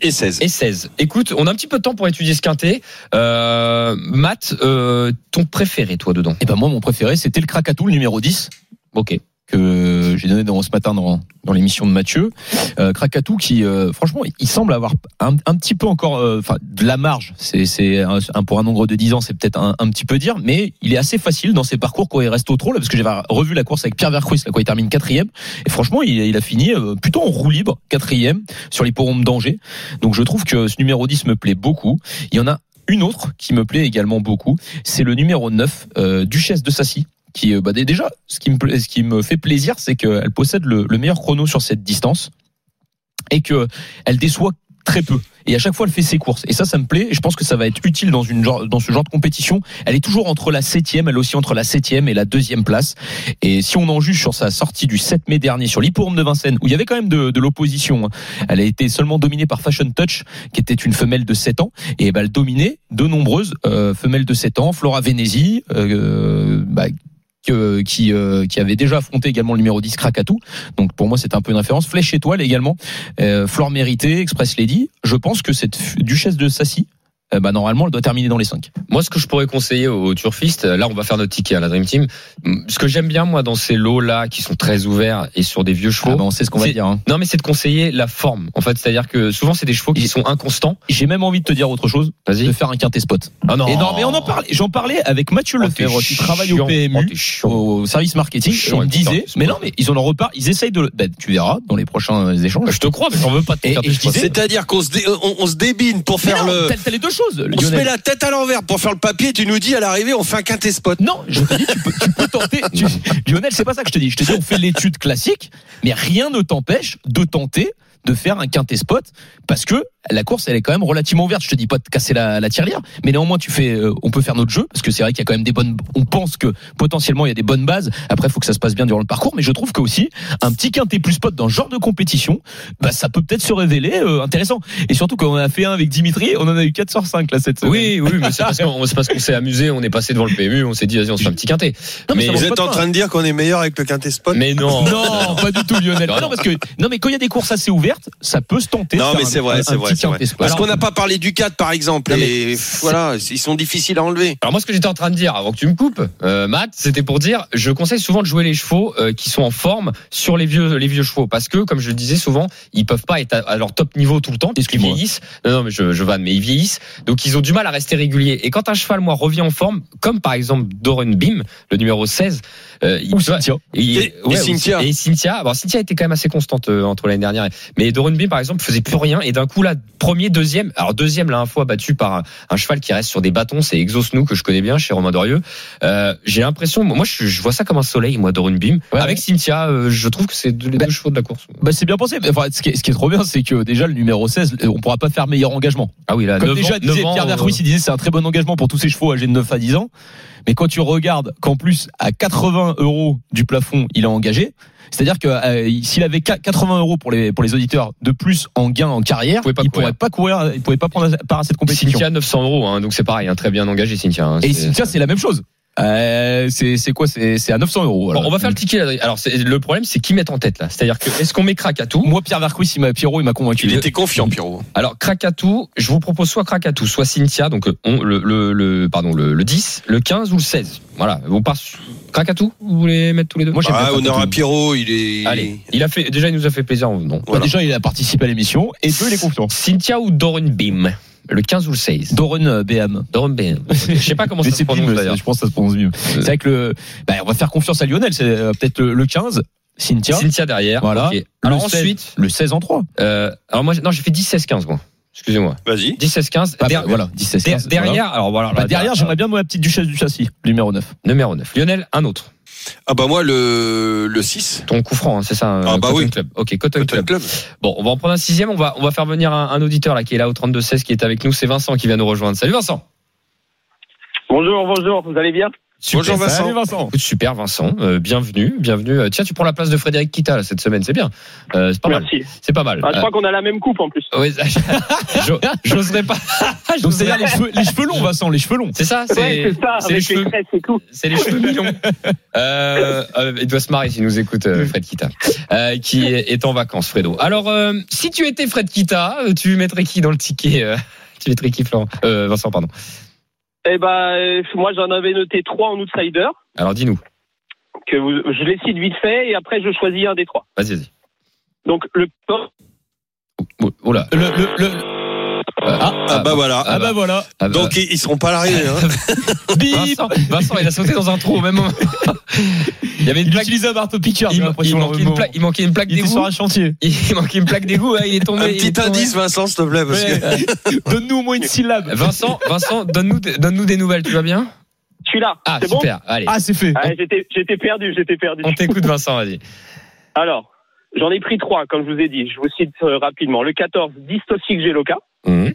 et 16. Et 16. Écoute, on a un petit peu de temps pour étudier ce quintet. Euh, Matt, euh, ton préféré toi dedans Et ben moi, mon préféré, c'était le Krakatou, le numéro 10. Ok. Que j'ai donné dans, ce matin dans, dans l'émission de Mathieu. Euh, Krakatou qui, euh, franchement, il semble avoir un, un petit peu encore euh, enfin, de la marge. C'est, un, pour un nombre de 10 ans, c'est peut-être un, un petit peu dire, mais il est assez facile dans ses parcours quand il reste au là, parce que j'avais revu la course avec Pierre Vercruis, là, quand il termine quatrième. Et franchement, il, il a fini euh, plutôt en roue libre, quatrième, sur l'hipporome d'Angers. Donc je trouve que ce numéro 10 me plaît beaucoup. Il y en a une autre qui me plaît également beaucoup, c'est le numéro 9, euh, Duchesse de Sassy qui euh, bah, dé- déjà ce qui me pla- ce qui me fait plaisir c'est qu'elle possède le, le meilleur chrono sur cette distance et que elle déçoit très peu. Et à chaque fois elle fait ses courses. Et ça ça me plaît. Et je pense que ça va être utile dans une genre, dans ce genre de compétition. Elle est toujours entre la septième elle aussi entre la septième et la deuxième place. Et si on en juge sur sa sortie du 7 mai dernier sur l'hipporome de Vincennes où il y avait quand même de, de l'opposition hein, elle a été seulement dominée par Fashion Touch qui était une femelle de 7 ans. Et bah, elle dominait de nombreuses euh, femelles de 7 ans. Flora Venezi euh, bah, euh, qui avait déjà affronté également le numéro 10 Krakatou. Donc pour moi c'est un peu une référence. Flèche étoile également. Euh, Flore méritée, Express Lady. Je pense que cette duchesse de Sassy, euh, bah, normalement elle doit terminer dans les 5. Moi, ce que je pourrais conseiller aux turfistes, là, on va faire notre ticket à la Dream Team. Ce que j'aime bien, moi, dans ces lots-là, qui sont très ouverts et sur des vieux chevaux, Ah bah, on sait ce qu'on va C'est- dire. hein. non, mais c'est de conseiller la forme. En fait, c'est-à-dire que souvent, c'est des chevaux qui sont inconstants. J'ai même envie de te dire autre chose, Vas-y. de faire un quintet spot. Ah non. Et non, mais on en parlait. J'en parlais avec Mathieu Oh, Lefebvre qui travaille chiant. au PMU. Oh, au service marketing, et chiant il me disait, mais non, mais ils en repartent, ils essayent de, le- ben, tu verras dans les prochains échanges. Je te crois, mais j'en veux pas C'est-à-dire qu'on se, dé- on, on se débine pour Mais faire non, le. t'as- t'as les deux choses. On se met la tête à l'envers pour faire le papier. Tu nous dis à l'arrivée, on fait un quintet spot. Non, je te dis, tu peux, tu peux tenter. tu- Lionel, c'est pas ça que je te dis. Je te dis, on fait l'étude classique, mais rien ne t'empêche de tenter de faire un quintet spot parce que la course elle est quand même relativement ouverte. Je te dis pas de casser la, la tirelire, mais néanmoins tu fais, euh, on peut faire notre jeu parce que c'est vrai qu'il y a quand même des bonnes. On pense que potentiellement il y a des bonnes bases. Après, il faut que ça se passe bien durant le parcours, mais je trouve que aussi un petit quintet plus spot dans ce genre de compétition, bah ça peut peut-être se révéler euh, intéressant. Et surtout quand on a fait un avec Dimitri, on en a eu 4 sur 5 là cette semaine. Oui, oui, mais [laughs] c'est parce qu'on s'est amusé, on est passé devant le PMU, on s'est dit, vas-y, on se fait un petit quintet. Non, mais Vous êtes en train de dire qu'on est meilleur avec le quintet spot Mais non. [laughs] Non, pas du tout Lionel. Non. parce que non mais quand il y a des courses assez ouvertes ouverte, ça peut se tenter. Non, mais c'est vrai, c'est vrai. Parce Alors, qu'on n'a pas parlé du 4 par exemple. Non, mais et voilà, ils sont difficiles à enlever. Alors moi, ce que j'étais en train de dire avant que tu me coupes, euh, Matt, c'était pour dire, je conseille souvent de jouer les chevaux euh, qui sont en forme sur les vieux, les vieux chevaux, parce que, comme je le disais souvent, ils peuvent pas être à, à leur top niveau tout le temps, puisqu'ils vieillissent. Non, non, mais je, je vanne, mais ils vieillissent, donc ils ont du mal à rester réguliers. Et quand un cheval, moi, revient en forme, comme par exemple Doran Bim, le numéro 16, euh, Ou Cynthia. il- Et- et Cynthia. Et Cynthia. Bon, Cynthia était quand même assez constante euh, entre l'année dernière. Mais Doran Bim, par exemple, faisait plus rien. Et d'un coup, là, premier, deuxième. Alors, deuxième, là, un fois battu par un, un cheval qui reste sur des bâtons. C'est Exosnou, que je connais bien chez Romain Dorieux. Euh, j'ai l'impression, moi, je, je vois ça comme un soleil, moi, Doran Bim. Ouais, Avec ouais. Cynthia, euh, je trouve que c'est deux- les deux chevaux de la course. Bah, c'est bien pensé. Mais, Enfin, ce, qui est, ce qui est trop bien, c'est que déjà le numéro 16, on pourra pas faire meilleur engagement. Ah oui, là, Comme neuf déjà ans- disait neuf ans, Pierre euh, Vercruis, il disait c'est un très bon engagement pour tous ces chevaux âgés de 9 à 10 ans. Mais quand tu regardes qu'en plus à 80 euros du plafond, il a engagé. C'est-à-dire que euh, s'il avait qua- 80 euros pour les pour les auditeurs de plus en gain en carrière, il courir. pourrait pas courir, il pouvait pas prendre part à cette compétition. Cynthia, 900 euros, hein, donc c'est pareil, hein, très bien engagé, Cynthia. hein, Et Cynthia, c'est la même chose. Euh, c'est c'est quoi C'est c'est à 900 euros. voilà. Bon, on va faire le ticket. Alors, c'est- le problème, c'est qui met en tête là? C'est-à-dire que est-ce qu'on met Krakatou Moi, Pierre Vercruis, il m'a Pierrot, il m'a convaincu. Il était confiant, Pierrot. Alors Krakatou, je vous propose soit Krakatou, soit Cynthia, donc euh, on, le, le, le pardon le, le 10, le 15 ou le 16. Voilà, on part sur Krakatou, vous voulez mettre tous les deux? Moi, j'aime Ah, honneur à. Pierrot, il est. Allez, il a fait déjà il nous a fait plaisir en venant. Bah, Voilà. Déjà, il a participé à l'émission et deux, il est confiant. Cynthia ou Doran Bim, le 15 ou le 16. Doran euh, BM. Doran Bim. Je sais pas comment ça se c'est prononce d'ailleurs. je pense que ça se prononce mieux. C'est vrai que le, bah, on va faire confiance à Lionel, c'est euh, peut-être le, le 15, Cynthia, Cynthia derrière. Voilà. Le Alors 16. ensuite, le 16 en 3. euh, alors moi non j'ai fait 10 16 15 moi. Excusez-moi. Vas-y. 10 16 15. Ah, Der- bah, voilà, 17 der- 15. derrière voilà. alors voilà. Bah, derrière, j'aimerais bien moi la petite duchesse du châssis, numéro 9. numéro 9. Lionel un autre. Ah bah moi le le 6. Ton coup franc, hein, c'est ça. Ah, euh, bah Cotton oui. Club. Ok, Cotton Cotton Club. Club. Bon, on va en prendre un sixième. On va, on va faire venir un, un auditeur là qui est là au 32 16 qui est avec nous. C'est Vincent qui vient nous rejoindre. Salut Vincent. Bonjour, bonjour, vous allez bien? Super. Bonjour, Vincent. Salut Vincent. Écoute, Super Vincent, Euh, bienvenue, bienvenue. Euh, Tiens, tu prends la place de Frédéric Kita là, cette semaine, c'est bien. Euh, c'est pas mal, Merci. c'est pas mal. Ah, je crois qu'on a la même coupe en plus. Euh, ouais, ça- [laughs] j'o- j'oserais pas. [laughs] Donc c'est-à-dire les cheveux, les cheveux longs, Vincent, les cheveux longs. c'est ça, Ouais, c'est c'est ça, c'est les cheveux, et tout. c'est les cheveux mignons. [laughs] Euh, euh, il doit se marrer s'il nous écoute, euh, Fred Kita, euh, qui est en vacances, Fredo. Alors, euh, si tu étais Fred Kita, euh, tu mettrais qui dans le ticket euh, Tu mettrais qui, Florent? Euh, Vincent, pardon. Eh ben, euh, moi j'en avais noté trois en outsider, Alors, dis-nous. que vous, je les cite vite fait, et après je choisis un des trois. Vas-y, vas-y. Donc le Oh, oh là. Le, le, le... Ah, Ah bah voilà. ah bah voilà. Ah bah. Donc ils ils seront pas à l'arrivée. Hein. [laughs] Bip Vincent, Vincent, il a sauté dans un trou au même moment. [laughs] il y avait une Il plaque. utilisait un marteau piqueur, Il, manquait une plaque, il manquait une plaque Il était d'égout. sur un chantier. [laughs] Il manquait une plaque d'égout. hein, il est tombé. Un petit tombé. indice, Vincent, s'il te plaît, parce que. Ouais. Donne-nous au moins une syllabe. Vincent, Vincent, donne-nous, donne-nous des nouvelles. Tu vas bien? Je suis là. Ah, c'est bon? super. Allez, Ah, c'est fait. Ah, j'étais, j'étais perdu, j'étais perdu. on t'écoute, Vincent. Vas-y. Alors, j'en ai pris trois, comme je vous ai dit. Je vous cite euh, rapidement. Le 14, Distoxic Geloka, Mhm.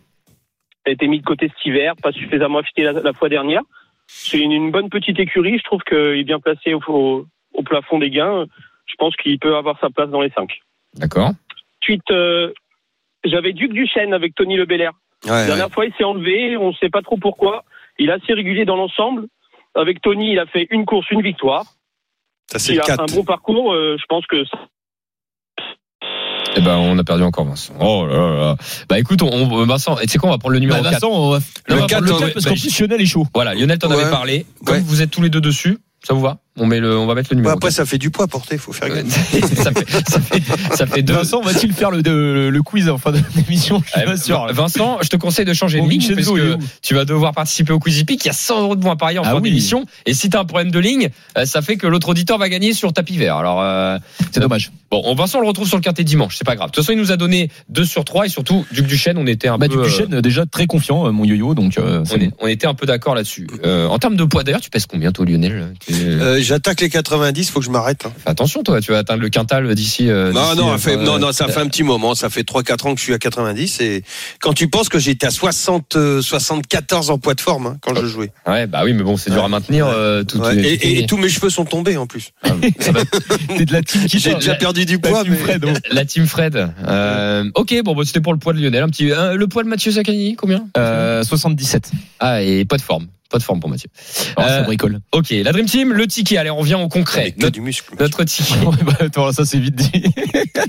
a été mis de côté cet hiver, pas suffisamment affûté la, la fois dernière. C'est une, une bonne petite écurie. Je trouve qu'il est bien placé au, au- au plafond des gains. Je pense qu'il peut avoir sa place dans les cinq. D'accord. Ensuite, euh, j'avais Duc du Chêne avec Tony Le Belair. Ouais, La ouais. dernière fois, il s'est enlevé, on ne sait pas trop pourquoi. Il est assez régulier dans l'ensemble. Avec Tony, il a fait une course, une victoire. Ça c'est Il a un 4. bon parcours, euh, je pense que ça- Eh ben, on a perdu encore Vincent. Oh là là là. Bah écoute, on, on- Vincent, et tu sais quoi, on va prendre le numéro Bah, 4. Vincent, on va le on va 4 prendre le- parce bah, qu'en plus Lionel est chaud. Voilà, Lionel t'en avait Ouais. parlé. Comme Ouais. vous êtes tous les deux dessus, ça vous va? On, met le, on va mettre le numéro après 4. ça fait du poids à porter, faut faire gaffe. [laughs] ça, fait, ça, fait, ça fait deux. Vincent, va-t-il faire le, le, le quiz en fin d'émission? Je suis pas sûr. Vincent, je te conseille de changer de ligne parce que tu vas devoir participer au Quiz Hippique. Il y a 100 euros de points pariés en Ah fin oui. d'émission. Et si tu as un problème de ligne, euh, ça fait que l'autre auditeur va gagner sur tapis vert. Alors, euh, C'est dommage. bon, on, Vincent, on le retrouve sur le quintet dimanche. C'est pas grave. De toute façon, il nous a donné 2 sur 3 et surtout, Duc Duchesne, on était un Bah, peu. du euh, Duchesne, déjà très confiant, euh, mon yo-yo, donc euh, on, est- on était un peu d'accord là-dessus. Euh, en termes de poids, d'ailleurs, tu pèses combien, toi, Lionel? Tu- Euh, J'attaque les 90, faut que je m'arrête. hein. Attention, toi, tu vas atteindre le quintal d'ici. euh, Non, d'ici, non, euh, fait, euh, non, non, ça fait un petit moment. Ça fait 3-4 ans que je suis à 90. Et quand tu penses que j'étais à 60, euh, 74 en poids de forme hein, quand je jouais. Ouais, bah oui, mais bon, c'est dur à maintenir. euh, tout, Ouais. tout- Et, tout- et- et tous mes cheveux sont tombés en plus. [laughs] T'es de la team qui J'ai déjà perdu du poids, mais Fred. oh. La team Fred. Euh, ok, bon, bah, c'était pour le poids de Lionel. Un petit, euh, le poids de Mathieu Zaccani, combien? Euh, 77. Ah, et pas de forme. Pas de forme pour Mathieu. Alors, ça Euh, bricole. Ok, la Dream Team, le ticket. Allez, on revient au concret. Notre, du muscle. notre ticket. [laughs] Bah, ça c'est vite dit. [laughs]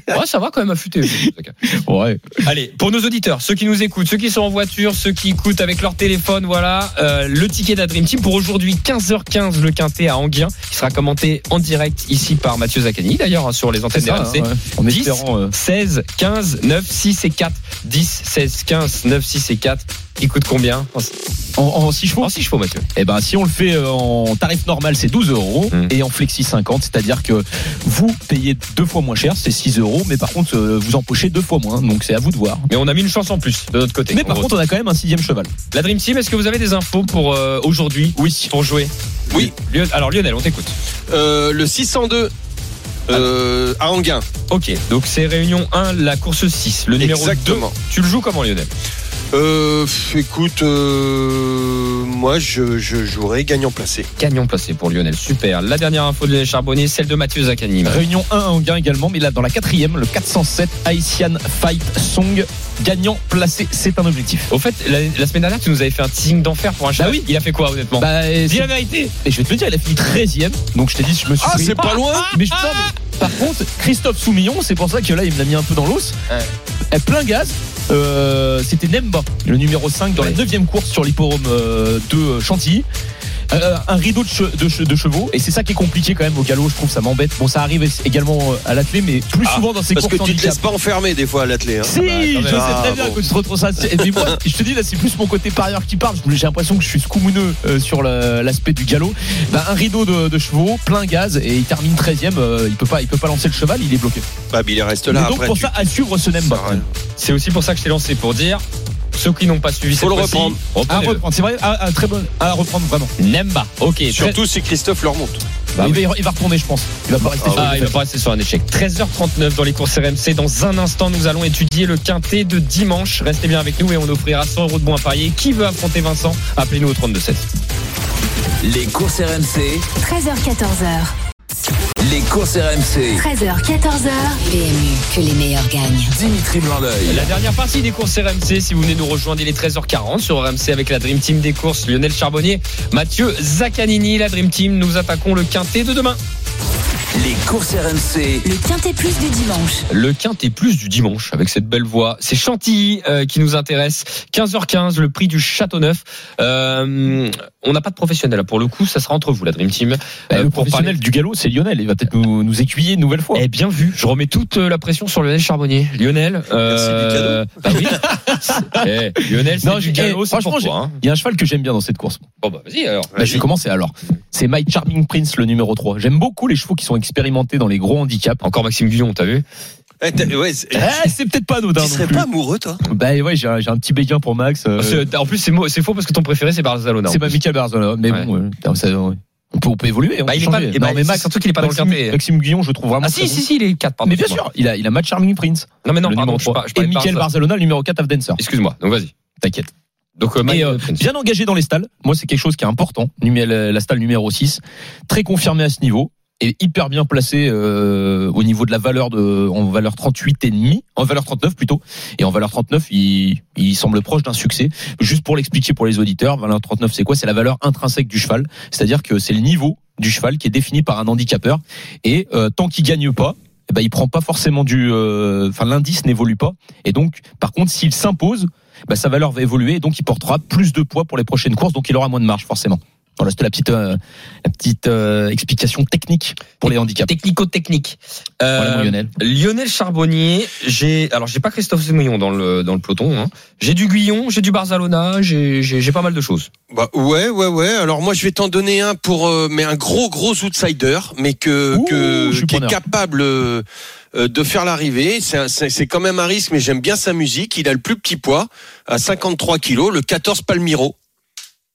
Ouais, ça va quand même affûter. Ouais. Allez, pour nos auditeurs, ceux qui nous écoutent, ceux qui sont en voiture, ceux qui écoutent avec leur téléphone, voilà, euh, le ticket de la Dream Team pour aujourd'hui 15h15 le quintet à Anguien, qui sera commenté en direct ici par Mathieu Zaccani d'ailleurs hein, sur les antennes ça, RMC. hein, ouais. En 10, espérant. euh, 16, 15, 9, 6 et 4. 10, 16, 15, 9, 6 et 4. Qui coûte combien En, en 6 chevaux En 6 chevaux, Mathieu. Eh ben, si on le fait euh, en tarif normal, c'est 12 euros Mm. et en flexi 50, c'est-à-dire que vous payez deux fois moins cher, c'est 6 euros, mais par contre, euh, vous empochez deux fois moins, donc c'est à vous de voir. Mais on a mis une chance en plus de notre côté. Mais par gros. contre, on a quand même un sixième cheval. la Dream Team, est-ce que vous avez des infos pour euh, aujourd'hui Oui. Pour jouer Oui. Lion- Alors Lionel, on t'écoute. Euh, le 602 euh, à Anguin. Ok, donc c'est réunion 1, la course 6. Le numéro Exactement. 2, tu le joues comment Lionel? Euh, écoute, euh, moi je, je jouerai gagnant placé. Gagnant placé pour Lionel, super. La dernière info de Lionel Charbonnier, celle de Mathieu Zaccani. Réunion 1 en gain également, mais là dans la quatrième, le 407 Haitian Fight Song gagnant placé, c'est un objectif. Au fait, la, la semaine dernière, tu nous avais fait un teasing d'enfer pour un cheval. oui. Il a fait quoi honnêtement Bah, et Dis la vérité et je vais te le dire, il a fini 13ème, donc je t'ai dit, je me suis Ah, c'est pas loin Mais, je- non, mais par contre, Christophe Soumillon, c'est pour ça que là, il me l'a mis un peu dans l'os. Ouais. Plein gaz. Euh, C'était Nemba, le numéro 5 dans Ouais. la 9 course sur l'hipporome euh, de Chantilly. Euh, un rideau de, che- de che- de chevaux et c'est ça qui est compliqué quand même au galop je trouve ça m'embête bon ça arrive également euh, à l'athlé mais plus Ah, souvent dans ces Parce courses que tu te laisses pas enfermer des fois à l'athlé. Hein. Si, bah, même. je sais Ah, très bien bon. que tu te retrouves ça. Moi, je te dis là, c'est plus mon côté parieur qui parle. J'ai l'impression que je suis scoumouneux euh, sur l'aspect du galop. Bah, un rideau de, de chevaux, plein gaz, et il termine 13ème. euh, il peut pas, il peut pas lancer le cheval, il est bloqué. Bah, il reste Mais là donc après. pour tu- ça, à suivre ce Nemba. C'est aussi pour ça que je t'ai lancé pour dire ceux qui n'ont pas suivi Faut cette le fois-ci, reprendre. À reprendre, c'est vrai, à, à très bon, à reprendre vraiment. Nemba, ok. Surtout si Christophe le remonte. il, va, il va retourner, je pense. Il va pas rester sur Ah, il va pas rester sur un échec. 13h39 dans les courses RMC. Dans un instant, nous allons étudier le quintet de dimanche. Restez bien avec nous et on offrira 100 euros de bons à parier. Qui veut affronter Vincent? Appelez-nous au 32-16. Les courses RMC. 13h14h. Les courses RMC. 13h, 14h. PMU, que les meilleurs gagnent. Dimitri Blanc-L'œil. La dernière partie des courses RMC, si vous venez nous rejoindre, il est 13h40 sur RMC avec la Dream Team des courses, Lionel Charbonnier, Mathieu Zaccanini, la Dream Team. Nous attaquons le quintet de demain. Les courses RMC. Le quintet plus du dimanche. Le quintet plus du dimanche avec cette belle voix. C'est Chantilly euh, qui nous intéresse. 15h15, le prix du Château Neuf. Euh, on n'a pas de professionnel là pour le coup, ça sera entre vous la Dream Team. Bah, Euh, le pour professionnel parler- du galop, c'est Lionel. Il va peut-être nous, nous aiguiller une nouvelle fois. Eh bien vu, je remets toute euh, la pression sur Lionel Charbonnier. Lionel, euh, bah oui. [laughs] Eh, Lionel, c'est Non, du j'ai- galop, eh, c'est franchement, pour j'ai- toi. hein. Il y a un cheval que j'aime bien dans cette course. Bon bah vas-y alors. Bah, je vais commencer alors. C'est My Charming Prince, le numéro 3. J'aime beaucoup les chevaux qui sont expérimentés dans les gros handicaps. Encore Maxime Guillon, t'as vu Eh, t'as- ouais, c'est- Eh, c'est peut-être pas anodin. tu serais plus. pas amoureux, toi Bah ouais, j'ai un, petit béguin pour Max. euh, En plus c'est faux parce que ton préféré c'est Barzalona. c'est pas Michael Barzala, mais Ouais. bon, euh, ça, on, peut, on peut évoluer. on Bah, peut il est pas- eh bah, non, mais c'est Max, surtout qu'il est pas dans le Maxime, quintet. Maxime Guillon, je trouve vraiment. Ah si bon. si si, il est 4 pardon. Mais bien sûr, il a, il a Matt Charming Prince. Non mais non, le pardon, je 3. par- je Et Michael Barza. Barzalona, le numéro 4 of Dancer. Excuse-moi. Donc vas-y. T'inquiète. Donc euh, Et, euh, euh, bien engagé dans les stalles. Moi, c'est quelque chose qui est important. Numé- La la stalle numéro 6. Très confirmé à ce niveau. Et hyper bien placé euh, au niveau de la valeur de en valeur 38 et demi, en valeur 39 plutôt. Et en valeur 39, il, il semble proche d'un succès. Juste pour l'expliquer pour les auditeurs, valeur 39 c'est quoi? C'est la valeur intrinsèque du cheval, c'est-à-dire que c'est le niveau du cheval qui est défini par un handicapeur. Et euh, tant qu'il gagne pas, eh ben il prend pas forcément du, euh, enfin l'indice n'évolue pas. Et donc, par contre, s'il s'impose, bah, sa valeur va évoluer et donc il portera plus de poids pour les prochaines courses, donc il aura moins de marge forcément. Voilà, c'était la petite, euh, la petite euh, explication technique pour les handicaps. Technico-technique. Euh, Voilà, Lionel. Lionel Charbonnier, j'ai alors j'ai pas Christophe Sémillon dans le dans le peloton. Hein. J'ai du Guillon, j'ai du Barzalona, j'ai j'ai j'ai pas mal de choses. Bah ouais, ouais, ouais. Alors moi, je vais t'en donner un pour, euh, mais un gros, gros outsider, mais que, Ouh, que qui est capable euh, de faire l'arrivée. C'est un- C'est c'est quand même un risque, mais j'aime bien sa musique. Il a le plus petit poids, à 53 kilos, le 14 Palmiro.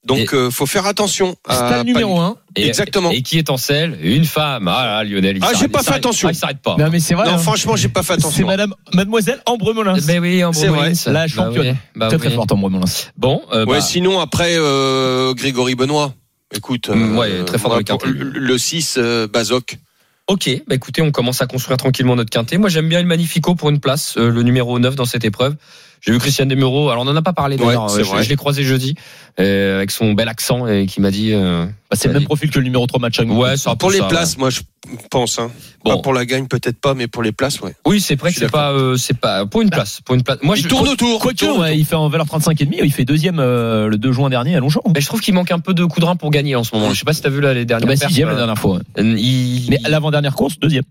Donc, euh, faut faire attention. à Stade numéro Palmi- 1. Et, Exactement. Et qui est en selle Une femme. Ah là, Lionel. il Ah, j'ai pas il fait attention. Ah, il s'arrête pas. Non, mais c'est vrai. Non, hein. franchement, j'ai pas fait c'est attention. madame, mademoiselle Ambre Molins. Ben oui, en C'est vrai. Bah La championne. oui, bah Très très oui. forte Ambre Molins. Bon, euh, Ouais, bah, sinon après euh, Grégory Benoît. Écoute, Mm, ouais, très fort dans le le, le 6 euh, Bazoc. Ok, bah écoutez, on commence à construire tranquillement notre quintet. Moi, j'aime bien le Magnifico pour une place, euh, le numéro 9 dans cette épreuve. J'ai vu Christian Demuro. Alors on en a pas parlé d'ailleurs. Ouais, c'est je l'ai croisé jeudi euh, avec son bel accent et qui m'a dit. euh, Bah, c'est le même profil que le numéro 3 match. Ouais, peu Pour les ça, places, moi je pense. Hein. Bon. Pas pour la gagne, peut-être pas, mais pour les places, ouais. Oui, c'est vrai que c'est pas, euh, c'est pas pour une place, pour une place. Moi, il je tourne autour. Quoique, il tourne ouais, il fait en valeur 35 et demi, il fait deuxième euh, le 2 juin dernier à Longchamp. Mais je trouve qu'il manque un peu de coup de rein pour gagner en ce moment. Je sais pas si t'as vu là les Ah dernières bah, perfs, sixième la euh, dernière fois. il- Mais à l'avant-dernière course, deuxième.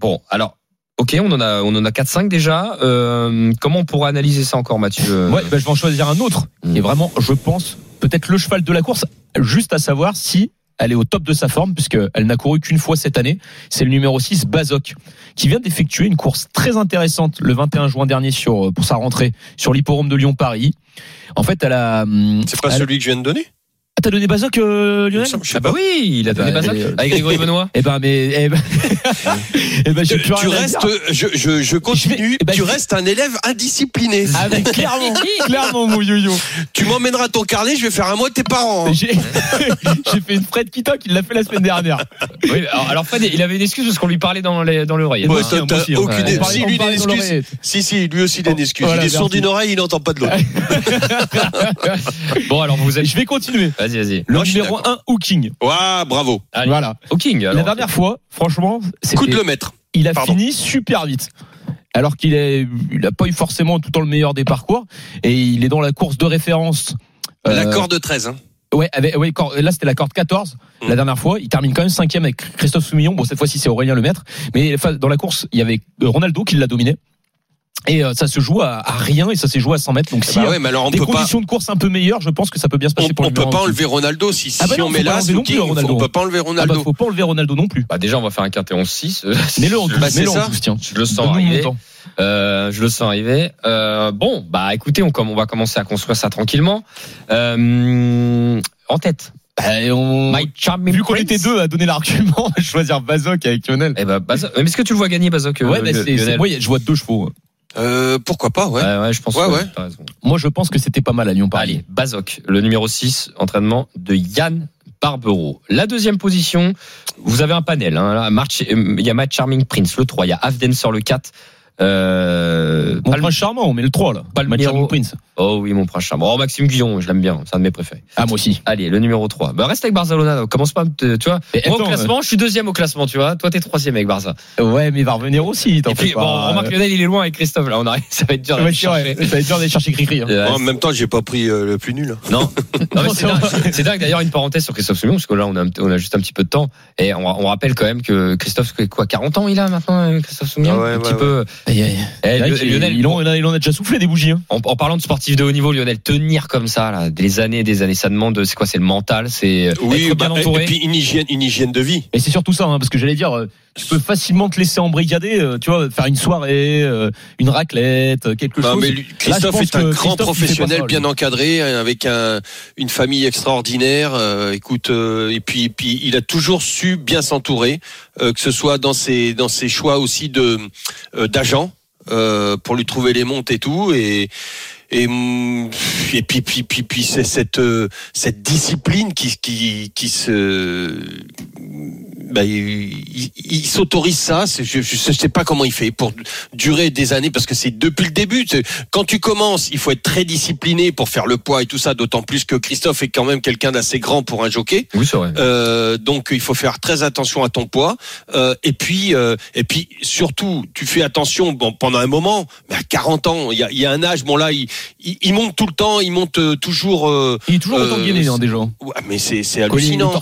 Bon, alors, ok, on en a, on en a 4-5 déjà. Euh, comment on pourrait analyser ça encore, Mathieu Ouais, bah, je vais en choisir un autre. Mm. Et vraiment, je pense, peut-être le cheval de la course, juste à savoir si elle est au top de sa forme, puisqu'elle n'a couru qu'une fois cette année. C'est le numéro 6, Bazoc, qui vient d'effectuer une course très intéressante le 21 juin dernier sur, pour sa rentrée sur l'hipporome de Lyon-Paris. En fait, elle a. hum, C'est pas elle- celui que je viens de donner? T'as donné Bazoc, euh, Lionel sais Ah bah pas. oui, il a donné Bah, Bazoc euh, avec Grégory Benoît. Eh ben, mais. Eh ben, [laughs] eh ben, Tu, restes, je, je, je continue. eh ben, tu restes un élève indiscipliné. Ah, ben, [laughs] clairement, [laughs] clairement, mon yo-yo. Tu m'emmèneras ton carnet, je vais faire un mois de tes parents. hein. J'ai fait une Fred Kitok, il l'a fait la semaine dernière. Oui, alors, alors Fred, il avait une excuse parce qu'on lui parlait dans les- dans l'oreille. Ouais, aucune Ouais. On parlait- Si, on lui, il a parlait une excuse. Si, si, lui aussi, il a une excuse. Voilà, il est sourd d'une oreille, il n'entend pas de l'autre. Bon, alors vous êtes. Je vais continuer. Vas-y, vas-y. Le Moi, numéro d'accord. 1, Hooking. Ouah, bravo. Allez. Voilà. Alors. La dernière fois, franchement, de le maître. il a Pardon. fini super vite. Alors qu'il est, il a pas eu forcément tout le temps le meilleur des parcours et il est dans la course de référence. euh, L'accord de 13. Hein. Ouais, avec, ouais, cor- là c'était la corde 14. Mm. La dernière fois, il termine quand même cinquième avec Christophe Soumillon. Bon, cette fois-ci c'est Aurélien Lemaître. Mais enfin, dans la course, il y avait euh, Ronaldo qui l'a dominé. Et euh, ça se joue à, à rien et ça s'est joué à 100 mètres. Donc si Bah euh, ouais, mais alors on des peut pas. conditions de course un peu meilleures, je pense que ça peut bien se passer On, pour on le peut pas enlever Ronaldo si, si Ah bah non, on met là, non plus Ronaldo. on peut pas enlever Ah bah, Ronaldo. faut pas enlever Ronaldo non plus. Bah déjà, on va faire un quintet 11-6. euh, Mets-le en 12, Bah, mets-le en ça. 12, tiens. Je le sens arriver. Euh, je le sens arriver. Euh, bon, bah écoutez, on, comme on va commencer à construire ça tranquillement. Euh, en tête. Bah, on- My Vu qu'on était deux à donner l'argument, [laughs] choisir Bazoc avec Lionel. Eh ben, Bazoc- mais est-ce que tu le vois gagner, Bazoc Ouais, euh, Lionel? moi, je vois deux chevaux. Euh, pourquoi pas, ouais. Ouais, ouais, je pense Ouais, que ouais. t'as raison. Moi, je pense que c'était pas mal à Lyon Paris. Allez, Bazoc, le numéro 6, entraînement de Yann Barbero. La deuxième position, vous avez un panel. Hein, là, March- euh, il y a Matt Charming Prince, le 3. Il y a Afdenser, le 4. Euh, Mon Palm- prince charmant, on met le 3 là. Charming Prince. Oh oui, mon prince charmant. Oh, Maxime Guillon, je l'aime bien. C'est un de mes préférés. Ah, moi aussi. Allez, le numéro 3. Bah, reste avec Barcelona. Commence pas, à me te- tu vois. Moi, attends, au classement, je suis deuxième au classement, tu vois. Toi, t'es troisième avec Barça. Ouais, mais il va revenir aussi. T'en Et puis, fais bon, pas. remarque Lionel, il est loin avec Christophe, là. On arrive, [laughs] ça va être dur à Ouais, aller c'est vrai. chercher. Ça va être dur d'aller chercher Cricri. hein. [laughs] Euh, En même temps, j'ai pas pris euh, le plus nul. Non, [laughs] c'est dingue. D'ailleurs, une parenthèse sur Christophe Soumillon, parce que là, on a, un- on a juste un petit peu de temps. Et on, on rappelle quand même que Christophe, quoi, 40 ans il a maintenant, euh, Christophe Soumillon Ah ouais, Un ouais, petit peu. Aïe, aïe. Eh, Lionel, il, Lionel, il en, il en a- déjà soufflé des bougies. Hein. en, en parlant de sportif de haut niveau, Lionel, tenir comme ça, là, des années et des années, ça demande, c'est quoi, c'est le mental, c'est Oui, être bah, bien et- entouré. et puis une hygiène, une hygiène de vie. Et c'est surtout ça, hein, parce que j'allais dire, euh, tu peux facilement te laisser embrigader, euh, tu vois, faire une soirée, euh, une raclette, euh, quelque Non, chose. mais lui- Christophe est un grand professionnel, ça, bien encadré, avec un, une famille extraordinaire. euh, écoute, euh, et puis, et puis, il a toujours su bien s'entourer, euh, que ce soit dans ses dans ses choix aussi de euh, d'agents euh, pour lui trouver les montes et tout, et et hum, et puis puis puis puis c'est cette euh, cette discipline qui qui qui se bah, il, s'autorise ça. Je, je sais pas comment il fait pour durer des années parce que c'est depuis le début. Quand tu commences, il faut être très discipliné pour faire le poids et tout ça. D'autant plus que Christophe est quand même quelqu'un d'assez grand pour un jockey. Oui, c'est vrai. Euh, donc il faut faire très attention à ton poids. Euh, et puis euh, et puis surtout, tu fais attention bon, pendant un moment. Mais à 40 ans, il y a, y a un âge. Bon là, il, il, il monte tout le temps. Il monte euh, toujours. euh, Il est toujours autant Euh, gainé, hein, déjà. ouais, mais c'est hallucinant.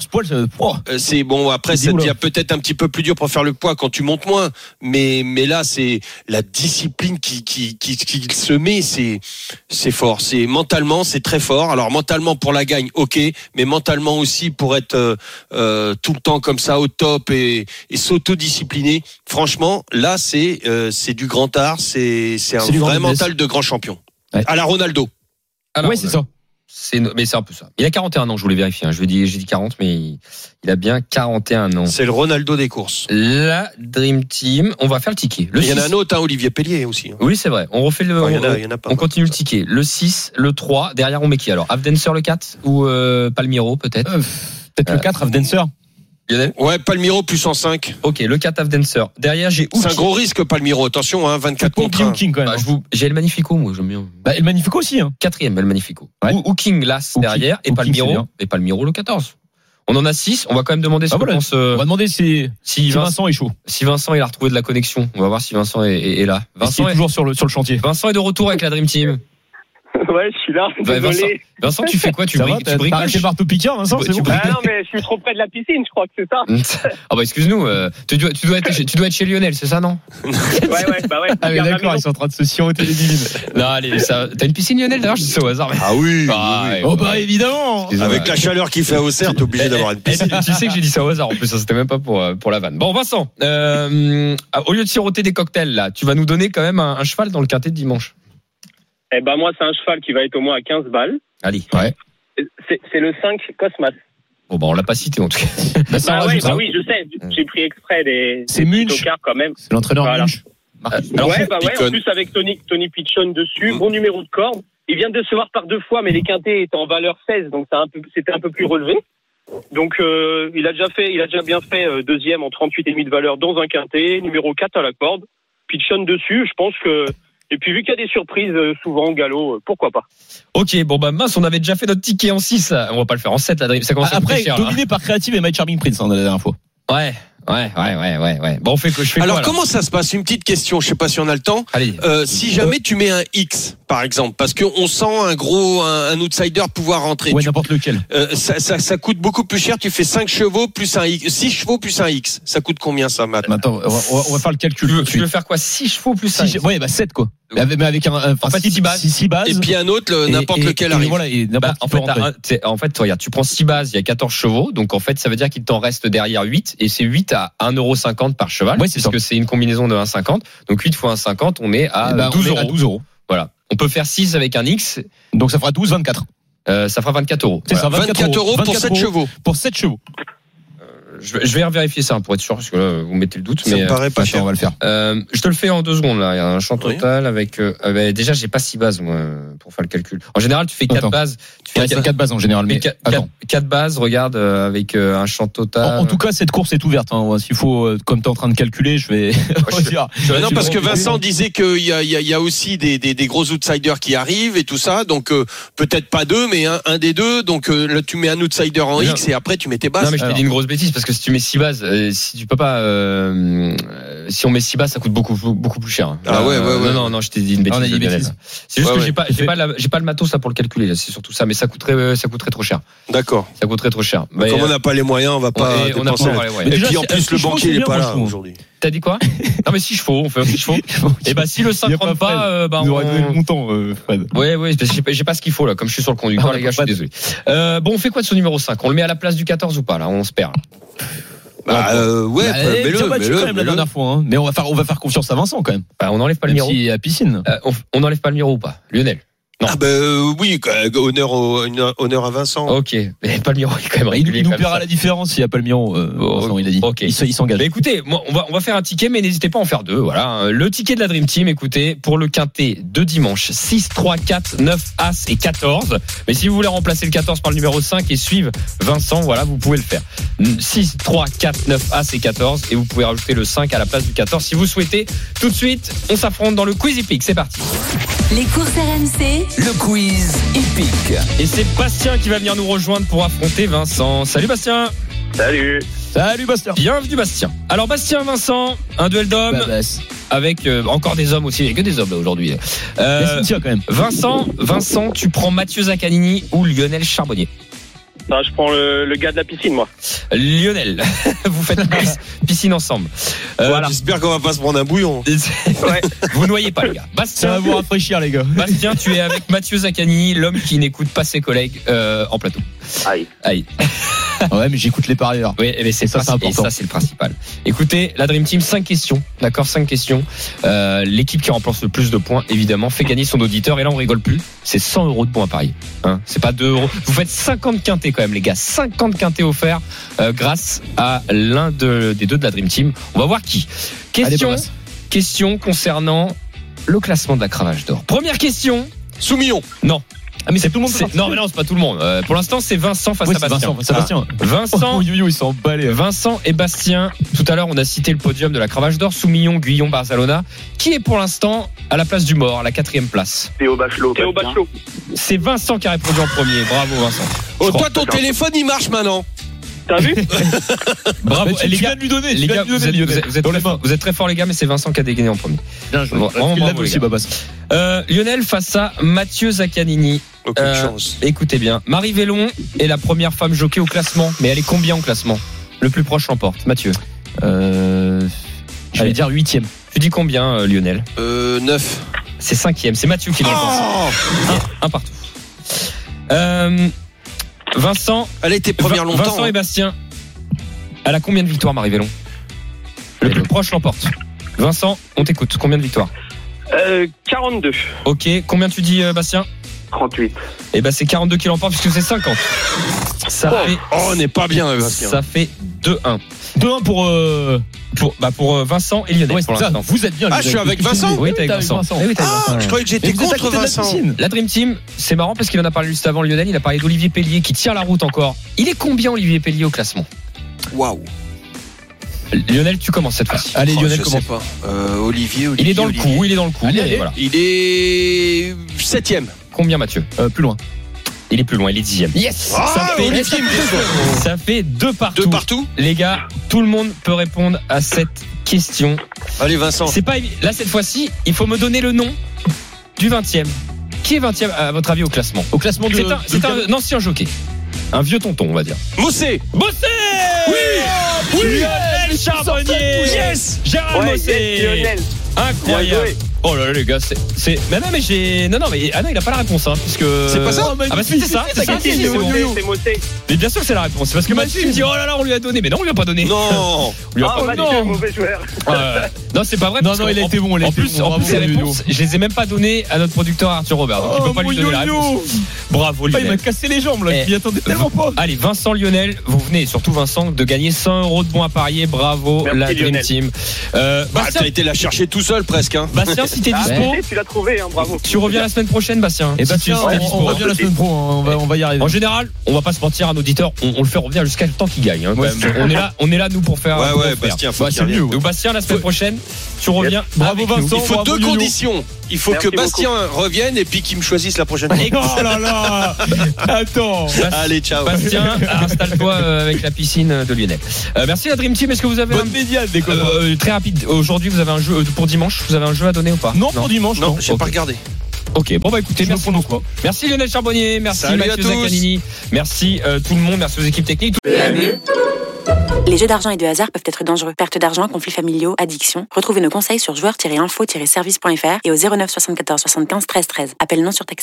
Euh, c'est bon après ça devient peut-être un petit peu plus dur pour faire le poids quand tu montes moins mais mais là c'est la discipline qui qui qui, qui se met c'est c'est fort c'est mentalement c'est très fort alors mentalement pour la gagne OK mais mentalement aussi pour être euh, euh, tout le temps comme ça au top et, et s'autodiscipliner franchement là c'est euh, c'est du grand art c'est c'est un vrai mental de grand champion Ouais. à la Ronaldo Alors, ouais, c'est ça. C'est, mais c'est un peu ça. Il a 41 ans, je voulais vérifier. hein. Je lui dit, j'ai dit 40, mais il, il a bien 41 ans. c'est le Ronaldo des courses La Dream Team, on va faire le ticket. Le il y en a 6. un autre hein, Olivier Pellier aussi hein. Oui, c'est vrai. On refait le. Enfin, il y en a on- il y en a pas On continue le ticket. Le 6, le 3, derrière on met qui alors Avdenser le 4 ou euh, Palmiro peut-être? Euh, Peut-être le 4, Avdenser. Lionel Ouais, Palmiro plus 105. Ok, le Cataf Dancer. Derrière, j'ai C'est un gros risque, Palmiro. Attention, hein, 24 Pour contre 1. King quand même. Bah, je vous- J'ai le Magnifico, moi, j'aime bien. Bah, et le Magnifico aussi. Hein. Quatrième, El Magnifico. Ouais. Ou, ou King, l'As derrière, King. et King, Palmiro, et Palmiro le 14. On en a 6, on va quand même demander ce Ah, que voilà. pense, euh, On va demander si, si, si Vincent, Vincent est chaud. si Vincent il a retrouvé de la connexion. On va voir si Vincent est, est- est là. Vincent Vincent est est, toujours sur le, sur le chantier. Vincent est de retour avec la Dream Team. [laughs] Ouais, je suis là. Vincent, Désolé. Vincent, tu fais quoi? Tu briques, tu bricoles le marteau piqueur, Vincent Tu- C'est tu bon Ah non, mais je suis trop près de la piscine, je crois que c'est ça. Ah bah excuse-nous, euh, tu, dois, tu, dois être, chez- tu dois être chez Lionel, c'est ça non? Ouais, ouais, bah ouais. Ah, mais d'accord, ils sont en train de se siroter les divines. Non, allez, ça... t'as une piscine Lionel d'ailleurs Je dis ça au hasard. mais- Ah oui. Ah, Oh ouais. bah évidemment. Avec la chaleur qu'il fait à Auxerre, t'es obligé d'avoir une Eh, piscine. tu sais que j'ai dit ça au hasard en plus, ça c'était même pas pour, euh, pour la vanne. Bon Vincent, euh, au lieu de siroter des cocktails là, tu vas nous donner quand même un, un cheval dans le quintet de dimanche. Eh ben, moi, c'est un cheval qui va être au moins à 15 balles. Allez. C'est c'est le 5 Cosmas. Bon bah on l'a pas cité en tout cas. [laughs] Bah, ça Bah, ouais, bah oui, je sais. J'ai pris exprès des, C'est Munch. quand même. C'est l'entraîneur Voilà. Munch. Alors, ouais, bah ouais, en plus avec Tony, Tony Pichon dessus, Mm. bon numéro de corde. Il vient de décevoir par deux fois, mais les quintés étaient en valeur 16, donc c'était un peu plus relevé. Donc euh, il a déjà fait, il a déjà bien fait euh, deuxième en 38,5 de valeur dans un quintet, numéro 4 à la corde. Pichon dessus, je pense que. Et puis vu qu'il y a des surprises euh, souvent au galop, euh, pourquoi pas Ok, bon bah mince, on avait déjà fait notre ticket en 6 là. On va pas le faire en 7 là, ça commence à Après, cher. là. dominé par Creative et My Charming Prince, hein, la dernière fois. Ouais, ouais, ouais, ouais, ouais, ouais. Bon, on fait que je fais Alors, quoi, comment ça se passe? Une petite question, je sais pas si on a le temps. Allez. Euh, si jamais tu mets un X, par exemple, parce qu'on sent un gros, un, un outsider pouvoir rentrer, Ouais, n'importe lequel. euh, ça, ça, ça coûte beaucoup plus cher. Tu fais 5 chevaux plus un X, 6 chevaux plus un X. Ça coûte combien ça, Matt? Attends, on va, on va- faire le calcul. Tu veux, tu veux faire quoi? 6 chevaux plus 5 Si, ouais, bah 7 quoi. Mais avec, mais avec un, un En fait, six bases. 6 bases. Et puis un autre, n'importe et- lequel et arrive. Voilà, et Bah, en fait, un- en fait, regarde, tu prends 6 bases, il y a 14 chevaux, donc en fait, ça veut dire qu'il t'en reste derrière 8, et c'est 8 à 1,50€ par cheval, Ouais, c'est puisque c'est une combinaison de 1,50, donc 8 fois 1,50, on est à Eh ben, 12 on est à euros. 12 euros. Voilà. On peut faire 6 avec un X, Donc ça fera 12, 24. euh, ça fera 24 euros. C'est ça, 24 euros pour 24 7 chevaux. Pour 7 chevaux. Je, vais- je vais vérifier ça pour être sûr, parce que là, vous mettez le doute. Ça mais, me paraît pas cher. on va le faire. euh, je te le fais en deux secondes là. Il y a un champ Oui. total avec. euh, euh, bah, déjà, j'ai pas 6 bases moi pour faire le calcul. En général, tu fais 4 Attends. bases. C'est 4 bases en général. Mais attends. 4 bases, regarde, euh, avec euh, un champ total. En, en tout cas, cette course est ouverte. Hein. S'il faut, euh, comme tu es en train de calculer, je vais [laughs] je-. Mais non, parce que Vincent disait qu'il y a, il y, a, il y a aussi des, des, des gros outsiders qui arrivent et tout ça. Donc euh, peut-être pas deux, mais un, un des deux. Donc euh, là, tu mets un outsider en Mais non. X et après tu mets tes bases. Non mais je t'ai dit une grosse bêtise parce que si tu mets 6 bases, euh, si tu peux pas, si on met 6 bases, ça coûte beaucoup beaucoup plus cher. Ah ouais, ouais, ouais. Non non non, je t'ai dit une bêtise. on a dit Lionel. bêtise. C'est juste Ouais, que ouais. j'ai pas j'ai pas pas le matos là pour le calculer. C'est surtout ça, mais ça coûterait euh, ça coûterait trop cher. D'accord. Ça coûterait trop cher. Mais, Comme on euh, n'a pas les moyens, on va pas et on a pas-. Et Déjà, puis en si- plus, le banquier c'est il est bien, pas là je aujourd'hui. T'as dit quoi? [laughs] Non mais 6 chevaux, on fait 6 chevaux. Et bah si le 5 Il y a pas rentre pas, euh, bah Il nous aurait donné le on... montant, euh, Fred. Ouais, ouais, parce que j'ai pas- j'ai pas ce qu'il faut là. Comme je suis sur le conducteur, Ah, les gars, je suis pas désolé. Euh, bon, on fait quoi de ce numéro 5 On le met à la place du 14 ou pas là? On se perd. Bah, euh, ouais, Bah, eh, mets-le, bien battu mets-le, quand même la dernière fois. Hein. Mais on va faire, on va faire confiance à Vincent quand même. Bah, on enlève pas le Même numéro. si à piscine. Euh, on, on enlève pas le numéro ou pas? Lionel Non. Ah bah euh, oui, honneur, au, honneur- à Vincent. Ok, mais pas le numéro, il est quand même il, régulier. il nous paiera la différence s'il n'y a pas le Miron. Euh, Oh, il a dit. ok. Il, se- il s'engage. Écoutez, moi, on va, on va faire un ticket, mais n'hésitez pas à en faire deux. Voilà. Le ticket de la Dream Team, écoutez, pour le quintet de dimanche, 6, 3, 4, 9, As et 14. Mais si vous voulez remplacer le 14 par le numéro 5 et suivre Vincent, voilà, vous pouvez le faire. 6, 3, 4, 9, As et 14. Et vous pouvez rajouter le 5 à la place du 14 si vous souhaitez. Tout de suite, on s'affronte dans le Quiz Epic. C'est parti. Les courses RMC, Le quiz épique. Et c'est Bastien qui va venir nous rejoindre pour affronter Vincent. Salut Bastien. Salut Salut Bastien. Bienvenue Bastien. Alors Bastien, Vincent, un duel d'hommes Bah, bah, avec euh, encore des hommes aussi. Il n'y a que des hommes là aujourd'hui. Euh, Cynthia quand même. Vincent, Vincent, tu prends Mathieu Zaccanini ou Lionel Charbonnier Je prends le, le gars de la piscine, moi. Lionel, [laughs] vous faites pis- piscine ensemble. Euh, Voilà. J'espère qu'on va pas se prendre un bouillon. [laughs] Ouais. Vous noyez pas les gars. Ça va Bastien, vous rafraîchir les gars. Bastien, tu es avec Mathieu Zaccanini, l'homme qui n'écoute pas ses collègues euh, en plateau. Aïe. Aïe. [laughs] Ouais, mais j'écoute les parieurs. Oui, eh ben, c'est Et ça, ça, c'est et important. ça c'est le principal. Écoutez, la Dream Team, 5 questions, d'accord, 5 questions. Euh, L'équipe qui remporte le plus de points, évidemment, fait gagner son auditeur. Et là, on rigole plus. C'est 100 euros de points à parier. Hein c'est pas 2 euros. Vous faites 50 quintés quand même, les gars. 50 quintés offerts euh, grâce à l'un de- des deux de la Dream Team. On va voir qui. Question, concernant le classement de la cravache d'or. Première question. Soumillon. Ah, mais c'est tout le monde. C'est- Non, mais non, c'est pas tout le monde. Euh, pour l'instant, c'est Vincent face Oui, à Bastien. Vincent. [laughs] Sébastien. Vincent, Oh, ils sont emballés. Vincent et Bastien. Tout à l'heure, on a cité le podium de la cravache d'or. Soumillon, Guyon, Barcelona. Qui est pour l'instant à la place du mort, à la quatrième place Théo Bachelot. Théo Bastien. Bachelot. C'est Vincent qui a répondu en premier. Bravo, Vincent. Oh, toi, ton téléphone, il marche maintenant. T'as vu [laughs] Bravo. Tu- Et les tu gars, de lui donner. les vous êtes, vous Lionel. êtes- vous êtes Dans très forts, vous êtes très forts, les gars, mais c'est Vincent qui a dégainé en premier. Bien joué. Bon, vraiment bravo, aussi. Euh, Lionel face à Mathieu Zaccanini. Aucune Euh, chance. Écoutez bien, Marie Vélon est la première femme jockey au classement, mais elle est combien au classement? Le plus proche l'emporte. Mathieu, Euh, Je Allez. vais dire huitième. tu dis combien, euh, Lionel? Euh, 9. C'est cinquième. C'est Mathieu qui l'emporte. Oh Un, un partout. Euh, Vincent, Elle a été première longtemps. Vincent et hein. Bastien. Elle a combien de victoires, Marie Vélon Le plus proche l'emporte. Vincent, on t'écoute. Combien de victoires? Euh, 42. Ok. Combien tu dis, euh, Bastien? 38. Eh ben, c'est 42 qui l'emporte puisque c'est 50. Ça fait, Oh, on n'est pas bien, Bastien. ça fait 2-1. 2-1 pour. euh, Pour, bah, pour euh, Vincent et Lionel Ouais, pour l'instant. Vous êtes bien. Ah, je suis avec Vincent. Oui, t'es avec Vincent. Oui, Ah, Vincent. je croyais que j'étais contre la Vincent. La Dream Team, c'est marrant parce qu'il en a parlé juste avant Lionel, il a parlé d'Olivier Pellier qui tire la route encore. Il est combien Olivier Pellier au classement? Waouh. Lionel, tu commences cette fois-ci. Allez, Oh, Lionel, je comment sais pas. Euh, Olivier, Olivier. Il est dans le Olivier. coup, il est dans le coup. Allez, mais allez. voilà. Il est septième. Combien Mathieu Euh, Plus loin. Il est plus loin, il est dixième. Yes Ah, fait-. Ça fait deux partout. Deux partout. Les gars, tout le monde peut répondre à cette question. Allez, Vincent. C'est pas là cette fois-ci, il faut me donner le nom du 20e. Qui est 20e à votre avis au classement Au classement de. C'est un, c'est un ancien jockey. Un vieux tonton, on va dire. Mossé. Bossé Oui Oui Lionel Charbonnier Yes Gérard Ouais, yes, Lionel. Incroyable. Oh là là les gars, c'est, c'est... Mais non mais j'ai... Non non mais ah non il a pas la réponse hein, puisque... C'est pas ça Ah bah ça, c'est ça, si, si, c'est bon. C'est Mossé. Mais bien sûr que c'est la réponse, c'est parce que Mathieu il me dit oh là là on lui a donné, mais non on lui a pas donné. Non. On lui a Ah, pas Mathieu, non. mauvais joueur. Non, c'est pas vrai. Non, non, il a été bon, il a en été bon, en plus, les réponses, je les ai même pas données à notre producteur Arthur Robert. Donc, il peut pas lui donner la réponse. Bravo, Ah, il m'a Lionel. cassé les jambes là, Eh. je m'y attendais tellement pas. Allez, Vincent Lionel, vous venez, surtout Vincent, de gagner 100 euros de bons à parier. Bravo, la Dream Lionel. Team. Euh, Bah, t'as été la chercher tout seul presque. Hein. Bastien, si t'es Ah, dispo, tu l'as trouvé, hein, bravo. tu reviens la semaine prochaine, Bastien. Et Si tu- Bastien, si on, dispo. on revient la semaine pro, hein, on va, on va y arriver. En général, on va pas se mentir à nos auditeurs, on, on le fait revenir jusqu'à le temps qu'il gagne. hein, quand Ouais, on est là, on est là nous pour faire. Ouais, ouais. Bastien, faut Bah, mieux. Donc Bastien, la semaine prochaine, tu reviens. Bravo. Vincent. Il faut deux conditions. Il faut Merci que Bastien revienne et puis qu'il me choisisse la prochaine fois. Oh là là Attends Allez, ciao. Bastien, [laughs] installe-toi euh, avec la piscine de Lionel. Euh, merci la Dream Team. Est-ce que vous avez un médiane, des copains. Euh, très rapide. Aujourd'hui, vous avez un jeu euh, pour dimanche. Vous avez un jeu à donner ou pas? Non, pour dimanche, Non, non. j'ai Ok. pas regardé. Ok. Bon bah écoutez, merci beaucoup. Merci Lionel Charbonnier. Merci Salut Mathieu. Zaccanini. Merci euh, tout le monde. Merci aux équipes techniques. Les jeux d'argent et de hasard peuvent être dangereux. Perte d'argent, conflits familiaux, addiction. Retrouvez nos conseils sur joueurs-info-service.fr et au 09 74 75 13 13. Appel non surtaxé.